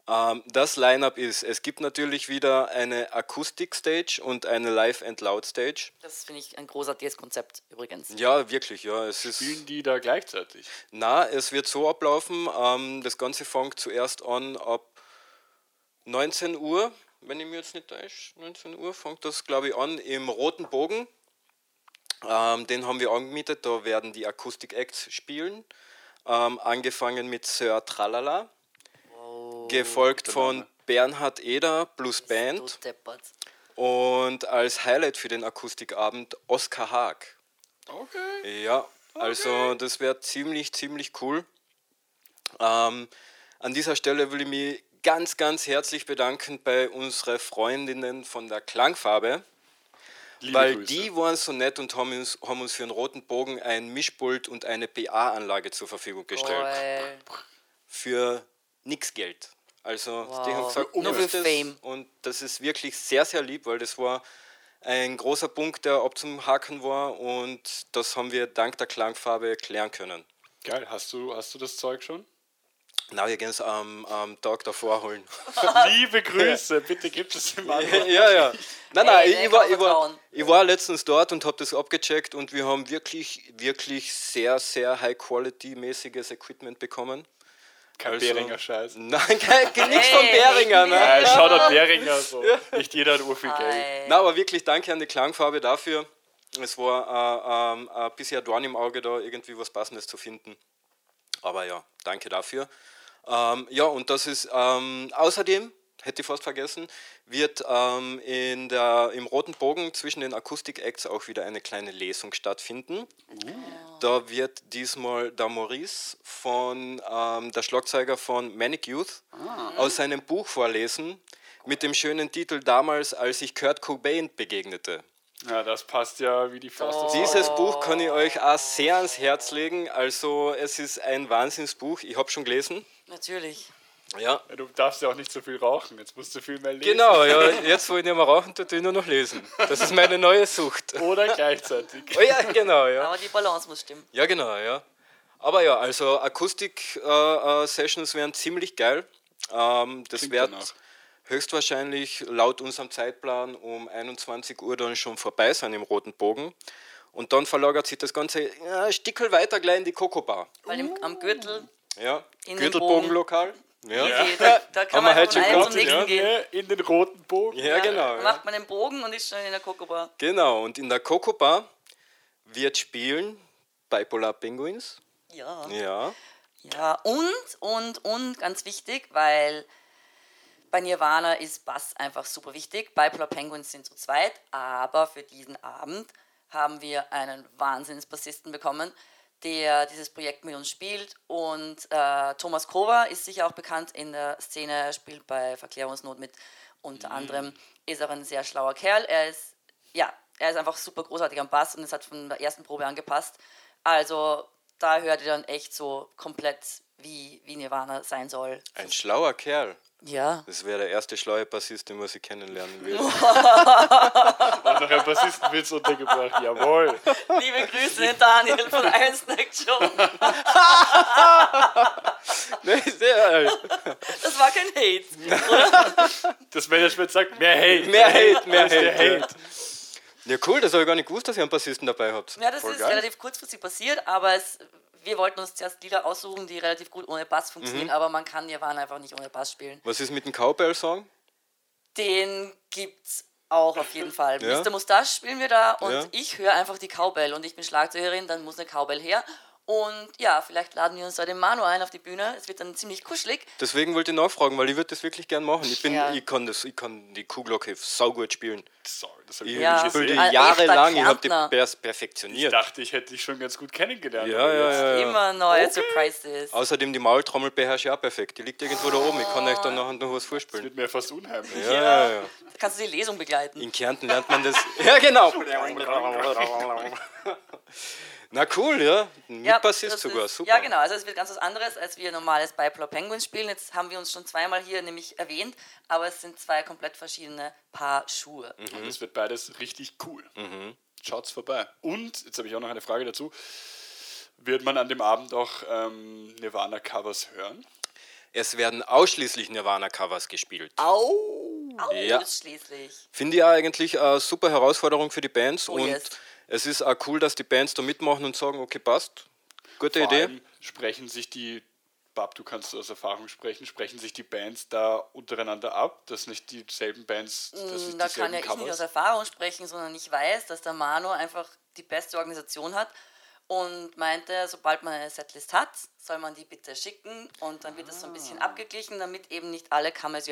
Ähm, das Line-up ist, es gibt natürlich wieder eine Akustik-Stage und eine Live-and-Loud-Stage. Das finde ich ein großartiges Konzept übrigens. Ja, wirklich, ja. Es ist, Spielen die da gleichzeitig? na, es wird so ablaufen, ähm, das Ganze fängt zuerst an ab 19 Uhr, wenn ich mir jetzt nicht täusche, 19 Uhr fängt das, glaube ich, an im Roten Bogen. Ähm, den haben wir angemietet, da werden die Akustik-Acts spielen. Ähm, angefangen mit Sir Tralala, gefolgt guter von. Bernhard Eder plus Band. Und als Highlight für den Akustikabend Oskar Haag. Okay. Ja, also das wäre ziemlich, ziemlich cool. Ähm, an dieser Stelle will ich mich ganz, ganz herzlich bedanken bei unseren Freundinnen von der Klangfarbe. Liebe weil Grüße. die waren so nett und haben uns, haben uns für einen roten Bogen ein Mischpult und eine PA-Anlage zur Verfügung gestellt. Geil. Für nix Geld. Also Wow. die haben gesagt, Nur für das. Fame. Und das ist wirklich sehr, sehr lieb, weil das war ein großer Punkt, der abzuhaken war und das haben wir dank der Klangfarbe klären können. Geil, hast du, hast du das Zeug schon? Na, wir gehen es am, am Tag davor holen. Liebe Grüße, bitte gibt es im Manuel. ja, ja. Nein, nein, Ey, ich, war, ich, war, ich war letztens dort und habe das abgecheckt und wir haben wirklich, wirklich sehr, sehr high-quality-mäßiges Equipment bekommen. Kein Also- Beringer Scheiß. (laughs) Nein, kein, nichts von Hey, Beringer. Ne? Ja, Shoutout Beringer, (laughs) so. Nicht jeder hat urviel Geld. Ei. Na, aber wirklich danke an die Klangfarbe dafür. Es war äh, ähm, ein bisschen Dorn im Auge, da irgendwie was Passendes zu finden. Aber ja, danke dafür. Ähm, ja, und das ist ähm, außerdem, hätte ich fast vergessen, wird ähm, in der, im Roten Bogen zwischen den Akustik-Acts auch wieder eine kleine Lesung stattfinden. Da wird diesmal der Maurice von ähm, der Schlagzeuger von Manic Youth aus seinem Buch vorlesen mit dem schönen Titel Damals, als ich Kurt Cobain begegnete. Ja, das passt ja wie die Faust aufs Dieses Buch kann ich euch auch sehr ans Herz legen. Also es ist ein Wahnsinnsbuch. Ich habe schon gelesen. Natürlich. Ja. Du darfst ja auch nicht so viel rauchen, jetzt musst du viel mehr lesen. Genau, ja, (laughs) jetzt wo ich nicht mehr rauchen, tue ich nur noch lesen. Das ist meine neue Sucht. Oder gleichzeitig. Oh ja, genau, ja. Aber die Balance muss stimmen. Ja, genau, ja. Aber ja, also Akustik-Sessions wären ziemlich geil. Ähm, das wird danach. höchstwahrscheinlich laut unserem Zeitplan um 21 Uhr dann schon vorbei sein im Roten Bogen. Und dann verlagert sich das Ganze ja, ein Stückel weiter gleich in die Coco Bar. Weil im, am Gürtel, Ja, In den Gürtelbogenlokal. Ja. easy, da, da kann man von schon einem zum nächsten ja. gehen. Ja, in den roten Bogen. ja, genau. Dann Ja. macht man den Bogen und ist schon in der Coco-Bar. Genau, und in der Coco Bar wird spielen Bipolar Penguins. Ja. Ja. Ja, und, und, und, ganz wichtig, weil bei Nirvana ist Bass einfach super wichtig. Bipolar Penguins sind zu zweit, aber für diesen Abend haben wir einen Wahnsinnsbassisten bekommen, der dieses Projekt mit uns spielt. Und äh, Thomas Kova ist sicher auch bekannt in der Szene, er spielt bei Verklärungsnot mit. Unter anderem ist auch ein sehr schlauer Kerl. Er ist, ja, er ist einfach super großartig am Bass und es hat von der ersten Probe angepasst. Also da hört ihr dann echt so komplett, wie, wie Nirvana sein soll. Ein schlauer Kerl. Ja. Das wäre der erste schlaue Bassist, den was ich kennenlernen will. Und (laughs) noch ein Bassistenwitz untergebracht. Jawohl. Liebe Grüße, Daniel von Iron Snack Show. (laughs) nee, sehr, Das war kein Hate. Das Management sagt, mehr Hate. mehr Hate, mehr der Hate. Hate. Ja, cool, das habe ich gar nicht gewusst, dass ihr einen Bassisten dabei habt. Ja, das Voll ist geil. relativ kurzfristig passiert, aber es, wir wollten uns zuerst Lieder aussuchen, die relativ gut ohne Bass funktionieren, aber man kann Nirvana einfach nicht ohne Bass spielen. Was ist mit dem Cowbell-Song? Den gibt's auch auf jeden Fall. (laughs) Ja. Mr. Mustache spielen wir da und Ja. ich höre einfach die Cowbell und ich bin Schlagzeugerin, dann muss eine Cowbell her. Und ja, vielleicht laden wir uns da den Manu ein auf die Bühne. Es wird dann ziemlich kuschelig. Deswegen wollte ich nachfragen, weil ich würde das wirklich gern machen. Ich, bin, Ja. ich, kann das, ich kann die Kuhglocke saugut spielen. Sorry, das habe Ich, ich Ja. nicht ich gesehen. Ein jahrelang, ich habe die pers Ich perfektioniert. dachte, ich hätte dich schon ganz gut kennengelernt. Ja, ja, ja, ja. Immer neue Surprises. Außerdem die Maultrommel beherrsche ich auch perfekt. Die liegt irgendwo da oben. Ich kann euch dann nachher noch was vorspielen. Wird mir fast unheimlich. Ja, ja, ja. Da kannst du die Lesung begleiten. In Kärnten lernt man das. (laughs) Ja, genau. (laughs) Na cool, ja. Mit Bassist das sogar, ist, super. Ja, genau. Also es wird ganz was anderes, als wir normales Bipolar Penguins spielen. Jetzt haben wir uns schon zweimal hier nämlich erwähnt, aber es sind zwei komplett verschiedene Paar Schuhe. Mhm. Und es wird beides richtig cool. Schaut's vorbei. Und, jetzt habe ich auch noch eine Frage dazu. Wird man an dem Abend auch ähm, Nirvana-Covers hören? Es werden ausschließlich Nirvana-Covers gespielt. Au! Ja. Ausschließlich. Finde ich eigentlich eine super Herausforderung für die Bands. Oh, und yes. Es ist auch cool, dass die Bands da mitmachen und sagen, okay, passt. Gute Vor Idee. sprechen sich die, Bab, du kannst aus Erfahrung sprechen, sprechen sich die Bands da untereinander ab, dass nicht dieselben Bands, dass Mm, Da kann ja ich nicht aus. Erfahrung sprechen, sondern ich weiß, dass der Manu einfach die beste Organisation hat und meinte, sobald man eine Setlist hat, soll man die bitte schicken und dann wird das so ein bisschen Ah. abgeglichen, damit eben nicht alle Come As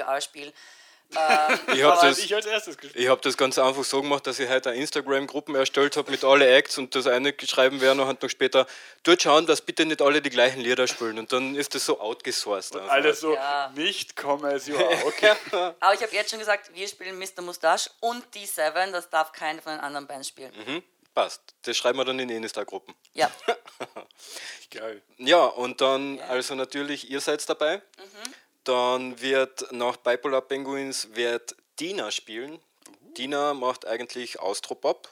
Spielen. Ich habe das, ich als erstes gespielt. ich hab das ganz einfach so gemacht, dass ich heute eine Instagram-Gruppen erstellt habe mit alle Acts und das eine geschrieben werden und noch später, dort schauen, dass bitte nicht alle die gleichen Lieder spielen. Und dann ist das so outgesourced. einfach. Alles so, Ja. nicht are. (laughs) Okay. Aber ich habe jetzt schon gesagt, wir spielen Mr. Mustache und die Seven. Das darf keine von den anderen Bands spielen. Mhm, passt. Das schreiben wir dann in Insta-Gruppen. Ja. (laughs) Geil. Ja, und dann, also natürlich, ihr seid dabei. Dann wird nach Bipolar Penguins wird Dina spielen. Dina macht eigentlich Austropop.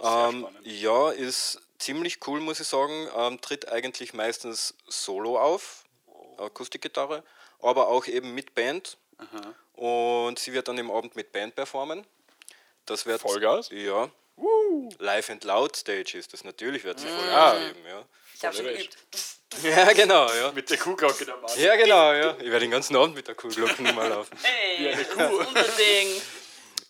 Ähm, ja, ist ziemlich cool, muss ich sagen. Ähm, tritt eigentlich meistens solo auf, Akustikgitarre, aber auch eben mit Band. Und sie wird dann im Abend mit Band performen. Das wird Vollgas? Ja. Live and Loud Stage ist das natürlich, wird sie Ah. Vollgas geben, ja. Ich habe schon geübt. Ja, genau, ja. Mit der Kuhglocke der Mann. Ja, genau, ja. Ich werde den ganzen Abend mit der Kuhglocke mal laufen. Hey, das ist unser Ding.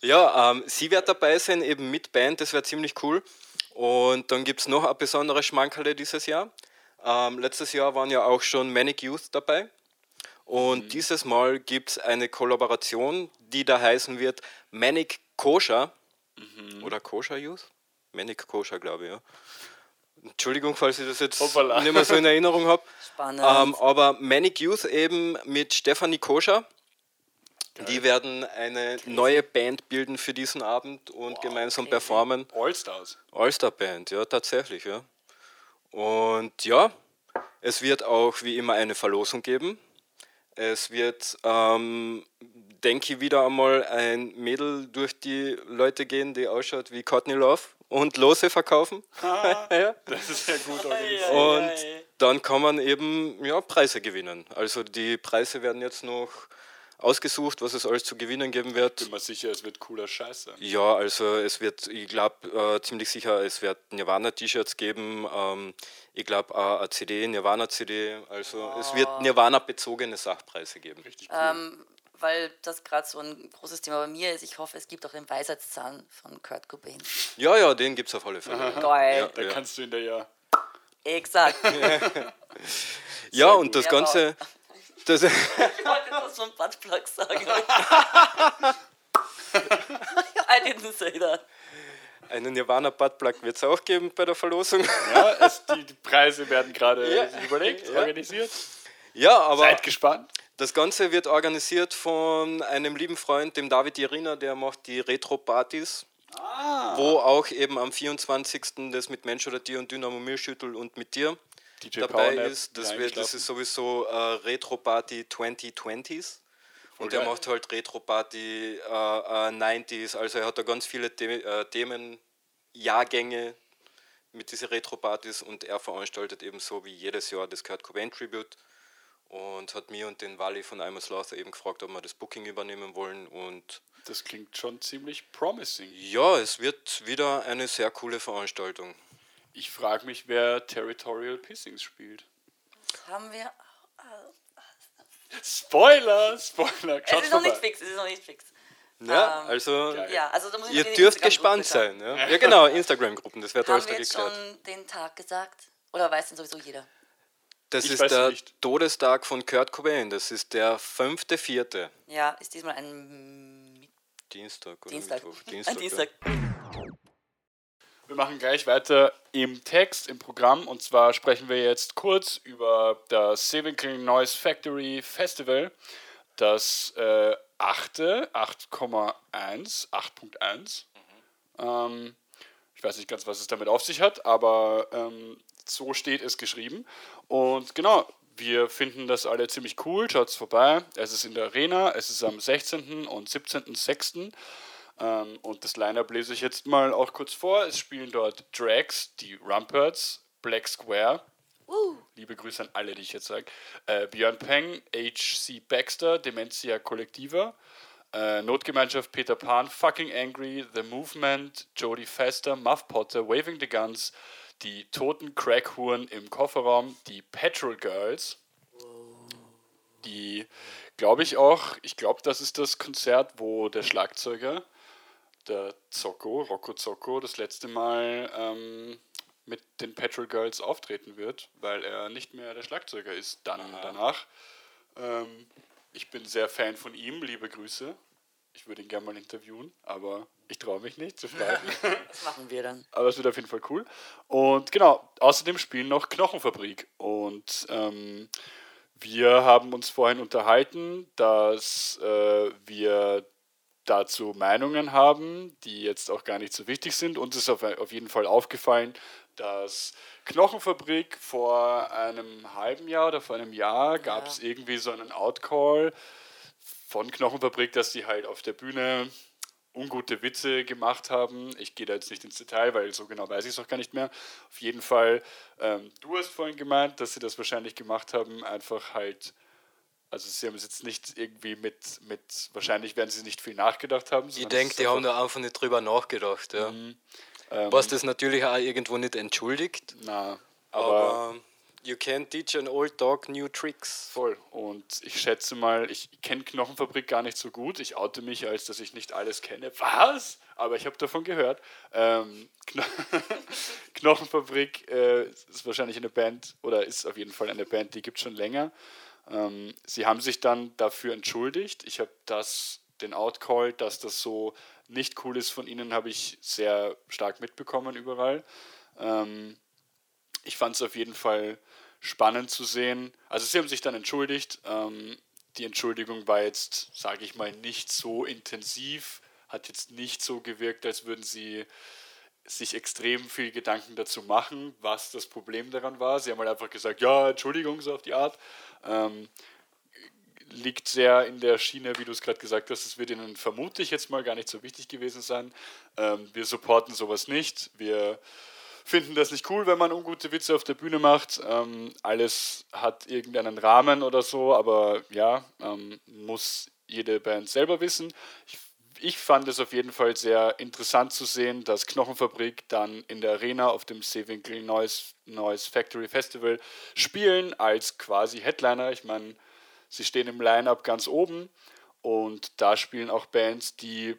Ja, ähm, sie wird dabei sein, eben mit Band, das wäre ziemlich cool. Und dann gibt es noch ein besonderes Schmankerle dieses Jahr. Ähm, letztes Jahr waren ja auch schon Manic Youth dabei. Und dieses Mal gibt es eine Kollaboration, die da heißen wird Manic Koscher. Oder Koscher Youth? Manic Koscher, glaube ich, ja. Entschuldigung, falls ich das jetzt Hoppala. nicht mehr so in Erinnerung habe. Spannend. Ähm, aber Manic Youth eben mit Stefanie Koscher. Die werden eine neue Band bilden für diesen Abend und gemeinsam performen. Allstars. All-Star Band, ja, tatsächlich, ja. Und ja, es wird auch wie immer eine Verlosung geben. Es wird, ähm, denke ich, wieder einmal ein Mädel durch die Leute gehen, die ausschaut wie Courtney Love und Lose verkaufen. (laughs) ja. Das ist sehr gut organisiert. Und dann kann man eben ja, Preise gewinnen. Also die Preise werden jetzt noch ausgesucht, was es alles zu gewinnen geben wird. Bin mir sicher, es wird cooler Scheiß sein. Ja, also es wird, ich glaube äh, ziemlich sicher, es wird Nirvana-T-Shirts geben. Ähm, ich glaube auch eine CD, Nirvana-CD. Also es wird Nirvana-bezogene Sachpreise geben. Richtig cool. Ähm, weil das gerade so ein großes Thema bei mir ist. Ich hoffe, es gibt auch den Weisheitszahn von Kurt Cobain. Ja, ja, den gibt es auf alle Fälle. (laughs) Geil. da ja. kannst du in der ja. Exakt. (laughs) Ja, und das Ja, Ganze. (laughs) Das, Ich wollte das vom Buttplug sagen. I didn't say that. einen Nirvana-Buttplug wird es auch geben bei der Verlosung. ja es, die, die Preise werden gerade Ja. überlegt, Ja. organisiert. Ja, aber Seid gespannt. Das Ganze wird organisiert von einem lieben Freund, dem David Jerina, der macht die Retro-Partys. Wo auch eben am 24. das mit Mensch oder Tier und Dynamo Milchschüttel und mit dir DJ dabei ist. Das, wird, das ist sowieso äh, Retro-Party 2020s. Und er geil. macht halt Retro-Party äh, äh, 90s. Also er hat da ganz viele The äh, Themen, Jahrgänge mit diesen Retro-Partys und er veranstaltet eben so wie jedes Jahr das Kurt Cobain Tribute und hat mir und den Wally von I'm a Slaughter eben gefragt, ob wir das Booking übernehmen wollen und Das klingt schon ziemlich promising. ja, es wird wieder eine sehr coole Veranstaltung. Ich frage mich, wer Territorial Pissings spielt. Haben wir. Spoiler, Spoiler. Es ist noch nicht fix, es ist noch nicht fix. Ja, Ähm, also Ja, also da muss ich ihr dürft gespannt sein. Ja, ja genau, Instagram-Gruppen, das wird Haben alles wir da jetzt geklärt. schon den Tag gesagt? Oder weiß denn sowieso jeder? Das Ich ist der nicht. Todestag von Kurt Cobain, das ist der fünfte, vierte Ja, ist diesmal ein Dienstag. Oder Dienstag. Mittwoch. Ein (laughs) Dienstag, Dienstag. Wir machen gleich weiter im Text, im Programm. Und zwar sprechen wir jetzt kurz über das Seewinkel Noise Factory Festival. Das äh, achte, 8,1, 8.1. Ähm, ich weiß nicht ganz, was es damit auf sich hat, aber ähm, so steht es geschrieben. Und genau, wir finden das alle ziemlich cool. Schaut's vorbei. Es ist in der Arena. Es ist am 16. und 17.06. Ähm, und das Line-Up lese ich jetzt mal auch kurz vor. Es spielen dort Drax, die Rumperts, Black Square. Liebe Grüße an alle, die ich jetzt sage. Äh, Björn Peng, H.C. Baxter, Dementia Collectiva, äh, Notgemeinschaft Peter Pan, Fucking Angry, The Movement, Jodie Fester, Muff Potter, Waving the Guns, die toten Crackhuren im Kofferraum, die Petrol Girls, die, glaube ich auch, ich glaube, das ist das Konzert, wo der Schlagzeuger, der Zocco, Rocco Zocco, das letzte Mal ähm, mit den Petrol Girls auftreten wird, weil er nicht mehr der Schlagzeuger ist dann danach. Ähm, ich bin sehr Fan von ihm, liebe Grüße. Ich würde ihn gerne mal interviewen, aber ich traue mich nicht zu fragen. (laughs) Das machen wir dann. aber es wird auf jeden Fall cool. Und genau, außerdem spielen noch Knochenfabrik. Und ähm, wir haben uns vorhin unterhalten, dass äh, wir dazu Meinungen haben, die jetzt auch gar nicht so wichtig sind. Uns ist auf, auf jeden Fall aufgefallen, dass Knochenfabrik vor einem halben Jahr oder vor einem Jahr gab es irgendwie so einen Outcall von Knochenfabrik, dass die halt auf der Bühne ungute Witze gemacht haben. Ich gehe da jetzt nicht ins Detail, weil so genau weiß ich es auch gar nicht mehr. Auf jeden Fall, ähm, du hast vorhin gemeint, dass sie das wahrscheinlich gemacht haben, einfach halt, also sie haben es jetzt nicht irgendwie mit, mit wahrscheinlich werden sie nicht viel nachgedacht haben. Ich denke, die haben da einfach nicht drüber nachgedacht. Ja. ähm, Was das natürlich auch irgendwo nicht entschuldigt, Na, aber, aber you can teach an old dog new tricks. voll. Und ich schätze mal, ich kenne Knochenfabrik gar nicht so gut. Ich oute mich, als dass ich nicht alles kenne. Was? Aber ich habe davon gehört. Ähm, Kno (laughs) Knochenfabrik äh, ist wahrscheinlich eine Band oder ist auf jeden Fall eine Band, die gibt schon länger. Ähm, sie haben sich dann dafür entschuldigt. Ich habe das, den Outcall, dass das so nicht cool ist von ihnen, habe ich sehr stark mitbekommen überall. Ähm, ich fand es auf jeden Fall spannend zu sehen. Also sie haben sich dann entschuldigt. Ähm, die Entschuldigung war jetzt, sage ich mal, nicht so intensiv, hat jetzt nicht so gewirkt, als würden sie sich extrem viel Gedanken dazu machen, was das Problem daran war. Sie haben halt einfach gesagt, ja, Entschuldigung, so auf die Art. Ähm, liegt sehr in der Schiene, wie du es gerade gesagt hast. Es wird ihnen vermute ich jetzt mal gar nicht so wichtig gewesen sein. Ähm, wir supporten sowas nicht. Wir finden das nicht cool, wenn man ungute Witze auf der Bühne macht. Ähm, alles hat irgendeinen Rahmen oder so, aber ja, ähm, muss jede Band selber wissen. Ich, ich fand es auf jeden Fall sehr interessant zu sehen, dass Knochenfabrik dann in der Arena auf dem Seewinkel Noise, Noise Factory Festival spielen als quasi Headliner. Ich meine, sie stehen im Line-Up ganz oben und da spielen auch Bands, die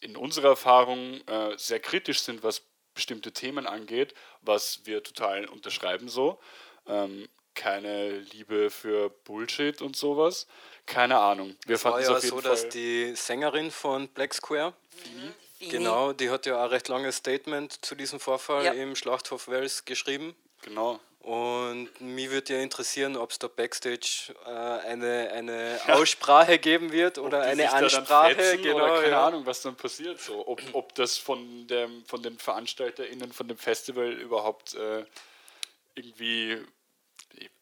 in unserer Erfahrung äh, sehr kritisch sind, was bestimmte Themen angeht, was wir total unterschreiben so. Ähm, keine Liebe für Bullshit und sowas. Keine Ahnung. Wir Es war fanden es ja auf jeden so, Fall. dass die Sängerin von Black Square, Fini. genau, die hat ja auch ein recht langes Statement zu diesem Vorfall Ja. im Schlachthof Wels geschrieben. genau. Und mich würde ja interessieren, ob es da Backstage äh, eine, eine (laughs) Aussprache geben wird oder eine da Ansprache. fetzen Genau, oder keine ja. Ahnung, was dann passiert. So. Ob, ob das von, dem, von den VeranstalterInnen von dem Festival überhaupt äh, irgendwie,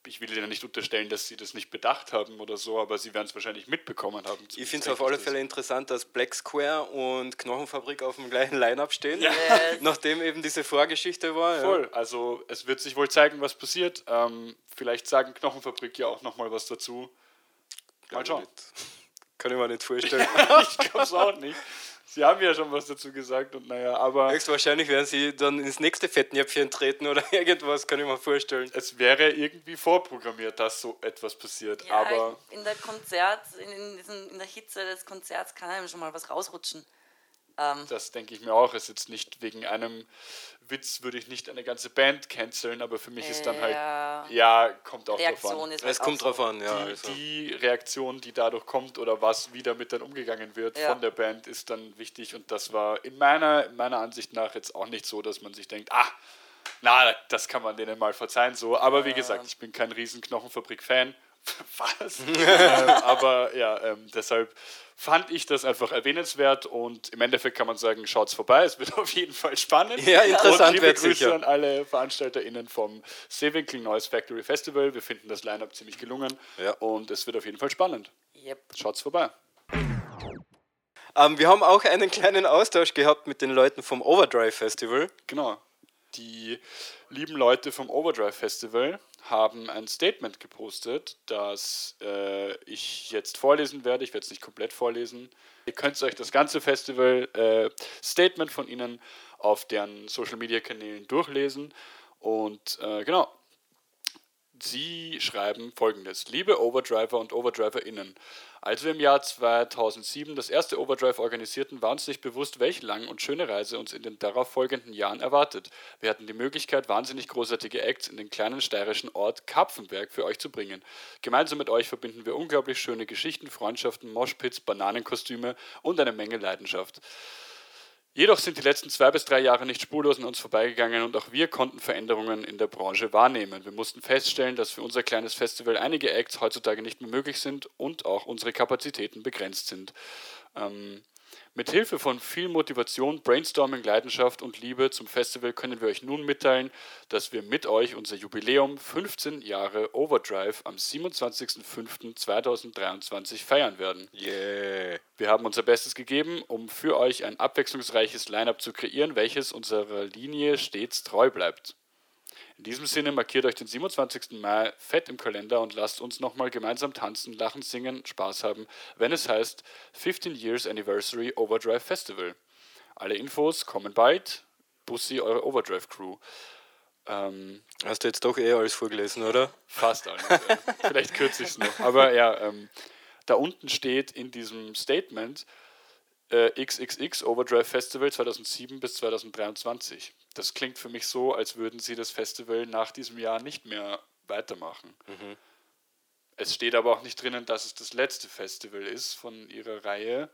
ich will ihnen nicht unterstellen, dass sie das nicht bedacht haben oder so, aber sie werden es wahrscheinlich mitbekommen haben. Ich finde es auf alle Fälle interessant, dass Black Square und Knochenfabrik auf dem gleichen Line-Up stehen, Yes. nachdem eben diese Vorgeschichte war. Ja. Voll, also es wird sich wohl zeigen, was passiert. Ähm, vielleicht sagen Knochenfabrik ja auch nochmal was dazu. Mal schauen. Kann ich mir nicht (laughs) vorstellen. ich glaube es auch nicht. Sie haben ja schon was dazu gesagt und naja, aber Höchstwahrscheinlich werden sie dann ins nächste Fettnäpfchen treten oder (laughs) irgendwas, kann ich mir vorstellen. es wäre irgendwie vorprogrammiert, dass so etwas passiert. Ja, aber in der Konzert, in, in, diesen, in der Hitze des Konzerts kann einem schon mal was rausrutschen. Ähm, das denke ich mir auch. Ist jetzt nicht wegen einem Witz, würde ich nicht eine ganze Band canceln, aber für mich ist dann halt, Ja. ja, kommt auch drauf Reaktion an. ist Es halt kommt auch drauf so. an, ja. die, Also. die Reaktion, die dadurch kommt oder was, wie damit dann umgegangen wird Ja. von der Band, ist dann wichtig. Und das war in meiner, in meiner Ansicht nach jetzt auch nicht so, dass man sich denkt, ah, na, das kann man denen mal verzeihen so. Aber wie gesagt, ich bin kein riesen Knochenfabrik-Fan. (laughs) Was? ähm, (laughs) aber ja, ähm, deshalb fand ich das einfach erwähnenswert und im Endeffekt kann man sagen, schaut's vorbei, es wird (laughs) auf jeden Fall spannend. Ja, interessant und liebe Grüße sicher. an alle VeranstalterInnen vom Seewinkel Noise Factory Festival. Wir finden das Line-Up ziemlich gelungen Ja. und es wird auf jeden Fall spannend. Yep. Schaut's vorbei. Ähm, wir haben auch einen kleinen Austausch gehabt mit den Leuten vom Overdrive Festival. Genau. Die lieben Leute vom Overdrive Festival haben ein Statement gepostet, das äh, ich jetzt vorlesen werde. Ich werde es nicht komplett vorlesen. Ihr könnt euch das ganze Festival äh, Statement von ihnen auf deren Social Media Kanälen durchlesen. Und äh, genau, Sie schreiben folgendes: Liebe Overdriver und OverdriverInnen, als wir im Jahr 2007 das erste Overdrive organisierten, war uns nicht bewusst, welche lange und schöne Reise uns in den darauffolgenden Jahren erwartet. Wir hatten die Möglichkeit, wahnsinnig großartige Acts in den kleinen steirischen Ort Kapfenberg für euch zu bringen. Gemeinsam mit euch verbinden wir unglaublich schöne Geschichten, Freundschaften, Moshpits, Bananenkostüme und eine Menge Leidenschaft. Jedoch sind die letzten zwei bis drei Jahre nicht spurlos an uns vorbeigegangen und auch wir konnten Veränderungen in der Branche wahrnehmen. Wir mussten feststellen, dass für unser kleines Festival einige Acts heutzutage nicht mehr möglich sind und auch unsere Kapazitäten begrenzt sind. Ähm, mit Hilfe von viel Motivation, Brainstorming, Leidenschaft und Liebe zum Festival können wir euch nun mitteilen, dass wir mit euch unser Jubiläum 15 Jahre Overdrive am 27.05.2023 feiern werden. Yeah. Wir haben unser Bestes gegeben, um für euch ein abwechslungsreiches Line-up zu kreieren, welches unserer Linie stets treu bleibt. In diesem Sinne markiert euch den 27. Mai fett im Kalender und lasst uns nochmal gemeinsam tanzen, lachen, singen, Spaß haben, wenn es heißt 15 Years Anniversary Overdrive Festival. Alle Infos kommen bald. Bussi, eure Overdrive Crew. Ähm, Hast du jetzt doch eh alles vorgelesen, oder? Fast alles. ja. Vielleicht kürze ich es noch. Aber ja, ähm, da unten steht in diesem Statement äh, XXX Overdrive Festival 2007 bis 2023. Das klingt für mich so, als würden sie das Festival nach diesem Jahr nicht mehr weitermachen. Es steht aber auch nicht drinnen, dass es das letzte Festival ist von ihrer Reihe.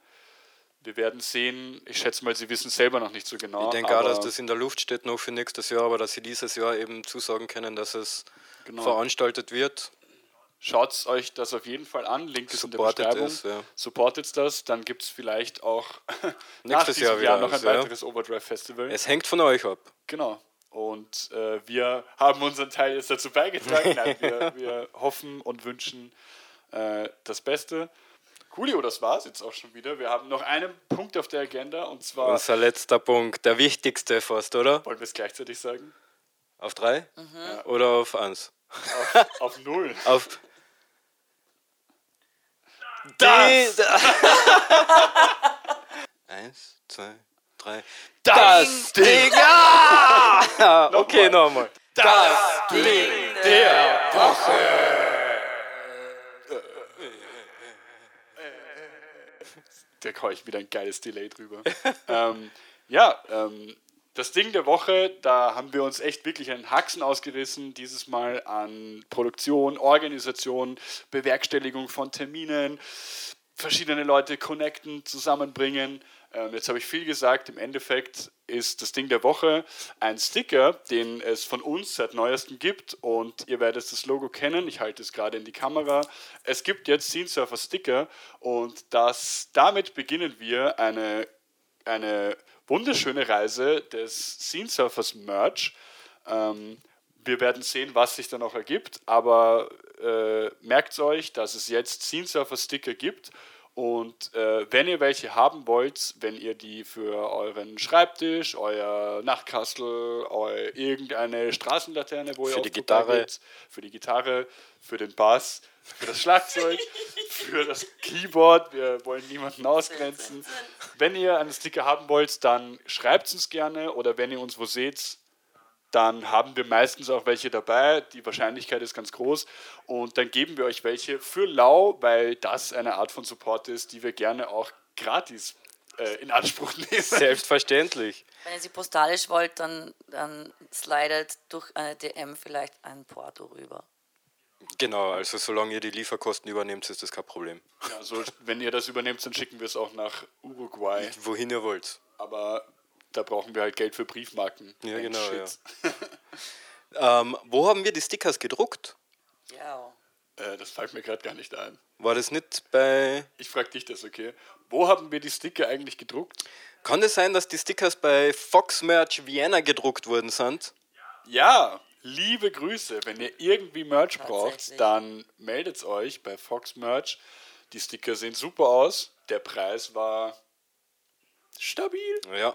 Wir werden sehen. Ich schätze mal, sie wissen selber noch nicht so genau. Ich denke auch, dass das in der Luft steht noch für nächstes Jahr, aber dass sie dieses Jahr eben zusagen können, dass es Genau. veranstaltet wird. Schaut euch das auf jeden Fall an. Link ist in der Supportet Beschreibung. es, ja. Supportet das. Dann gibt es vielleicht auch (laughs) Nächstes Jahr Jahr, noch ein ja. weiteres Overdrive Festival. Es hängt von euch ab. Genau. Und äh, wir haben unseren Teil jetzt dazu beigetragen. (laughs) Nein, wir, wir hoffen und wünschen äh, das Beste. Coolio, das war's jetzt auch schon wieder. Wir haben noch einen Punkt auf der Agenda und zwar. Unser letzter Punkt, der wichtigste fast, oder? Wollen wir es gleichzeitig sagen? Auf drei? Mhm. Oder auf eins? Auf, auf null. Auf Das! (laughs) Eins, zwei, drei. Das Ding! Ah! (laughs) okay, nochmal. Das Ding der Da komme ich wieder ein geiles Delay drüber. (laughs) ähm, ja, ähm, das Ding der Woche, da haben wir uns echt wirklich einen Haxen ausgerissen, dieses Mal an Produktion, Organisation, Bewerkstelligung von Terminen, verschiedene Leute connecten, zusammenbringen. Ähm, jetzt habe ich viel gesagt, im Endeffekt ist das Ding der Woche ein Sticker, den es von uns seit neuestem gibt und ihr werdet das Logo kennen. Ich halte es gerade in die Kamera. Es gibt jetzt Scene Surfer Sticker und das, damit beginnen wir eine, eine wunderschöne Reise des Scene Surfers Merch. Ähm, wir werden sehen, was sich da noch ergibt, aber äh, merkt euch, dass es jetzt Scene Surfer Sticker gibt und äh, wenn ihr welche haben wollt, wenn ihr die für euren Schreibtisch, euer Nachtkastel, eu irgendeine Straßenlaterne, wo ihr Für auf die Gitarre. geht, für die Gitarre, für den Bass, für das Schlagzeug, für das Keyboard, wir wollen niemanden ausgrenzen. Wenn ihr einen Sticker haben wollt, dann schreibt es uns gerne oder wenn ihr uns wo seht, dann haben wir meistens auch welche dabei. Die Wahrscheinlichkeit ist ganz groß. Und dann geben wir euch welche für lau, weil das eine Art von Support ist, die wir gerne auch gratis äh, in Anspruch nehmen. Selbstverständlich. Wenn ihr sie postalisch wollt, dann, dann slidet durch eine DM vielleicht ein Porto rüber. Genau, also solange ihr die Lieferkosten übernehmt, ist das kein Problem. Also, wenn ihr das übernehmt, dann schicken wir es auch nach Uruguay. Wohin ihr wollt. Aber da brauchen wir halt Geld für Briefmarken. Ja, genau, shit. (laughs) Ähm, wo haben wir die Stickers gedruckt? Ja. Äh, das fällt mir gerade gar nicht ein. War das nicht bei. Ich frage dich das, okay? Wo haben wir die Sticker eigentlich gedruckt? Kann es sein, dass die Stickers bei Fox Merch Vienna gedruckt worden sind? Ja, liebe Grüße. Wenn ihr irgendwie Merch braucht, dann meldet euch bei Fox Merch. Die Sticker sehen super aus. Der Preis war stabil. Ja.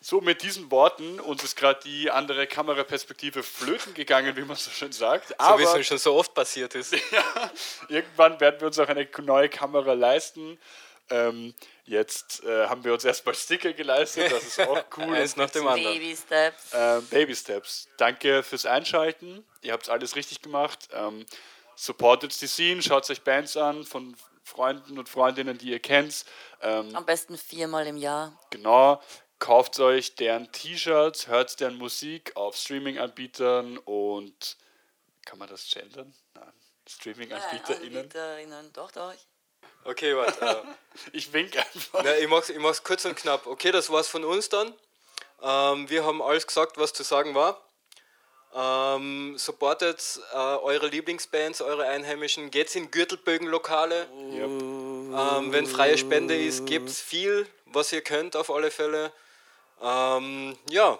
So, mit diesen Worten, uns ist gerade die andere Kameraperspektive flöten gegangen, wie man so schön sagt. So wie Aber es schon so oft passiert ist. (laughs) irgendwann werden wir uns auch eine neue Kamera leisten. Ähm, Jetzt äh, haben wir uns erstmal Sticker geleistet, das ist auch (laughs) cool. Eins nach dem anderen. Baby Steps. Ähm, Baby Steps. Danke fürs Einschalten. Ihr habt alles richtig gemacht. Ähm, supportet die Scene, schaut euch Bands an von Freunden und Freundinnen, die ihr kennt. Ähm, Am besten viermal im Jahr. genau. Kauft euch deren T-Shirts, hört deren Musik auf Streaming-Anbietern und kann man das gendern? Nein. Streaming-AnbieterInnen. AnbieterInnen. Doch, doch. Okay, warte. Äh, (laughs) Ich wink einfach. na, ich mach's, ich mach's kurz und knapp. Okay, das war's von uns dann. Ähm, wir haben alles gesagt, was zu sagen war. Ähm, supportet äh, eure Lieblingsbands, eure Einheimischen. Geht's in Gürtelbögenlokale. Yep. Ähm, wenn freie Spende ist, gebt's viel, was ihr könnt auf alle Fälle. Ähm, ja,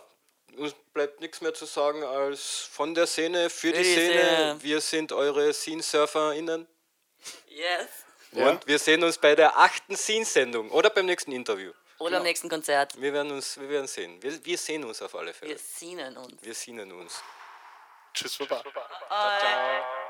uns bleibt nichts mehr zu sagen als von der Szene für die die Szene. Szene. Wir sind eure Scene-SurferInnen. Yes. Ja. Und wir sehen uns bei der achten Scene-Sendung oder beim nächsten Interview. Oder am nächsten Konzert. Wir werden uns, wir werden sehen. Wir, wir sehen uns auf alle Fälle. Wir sehen uns. Wir sehen uns. Tschüss, Baba. Bye.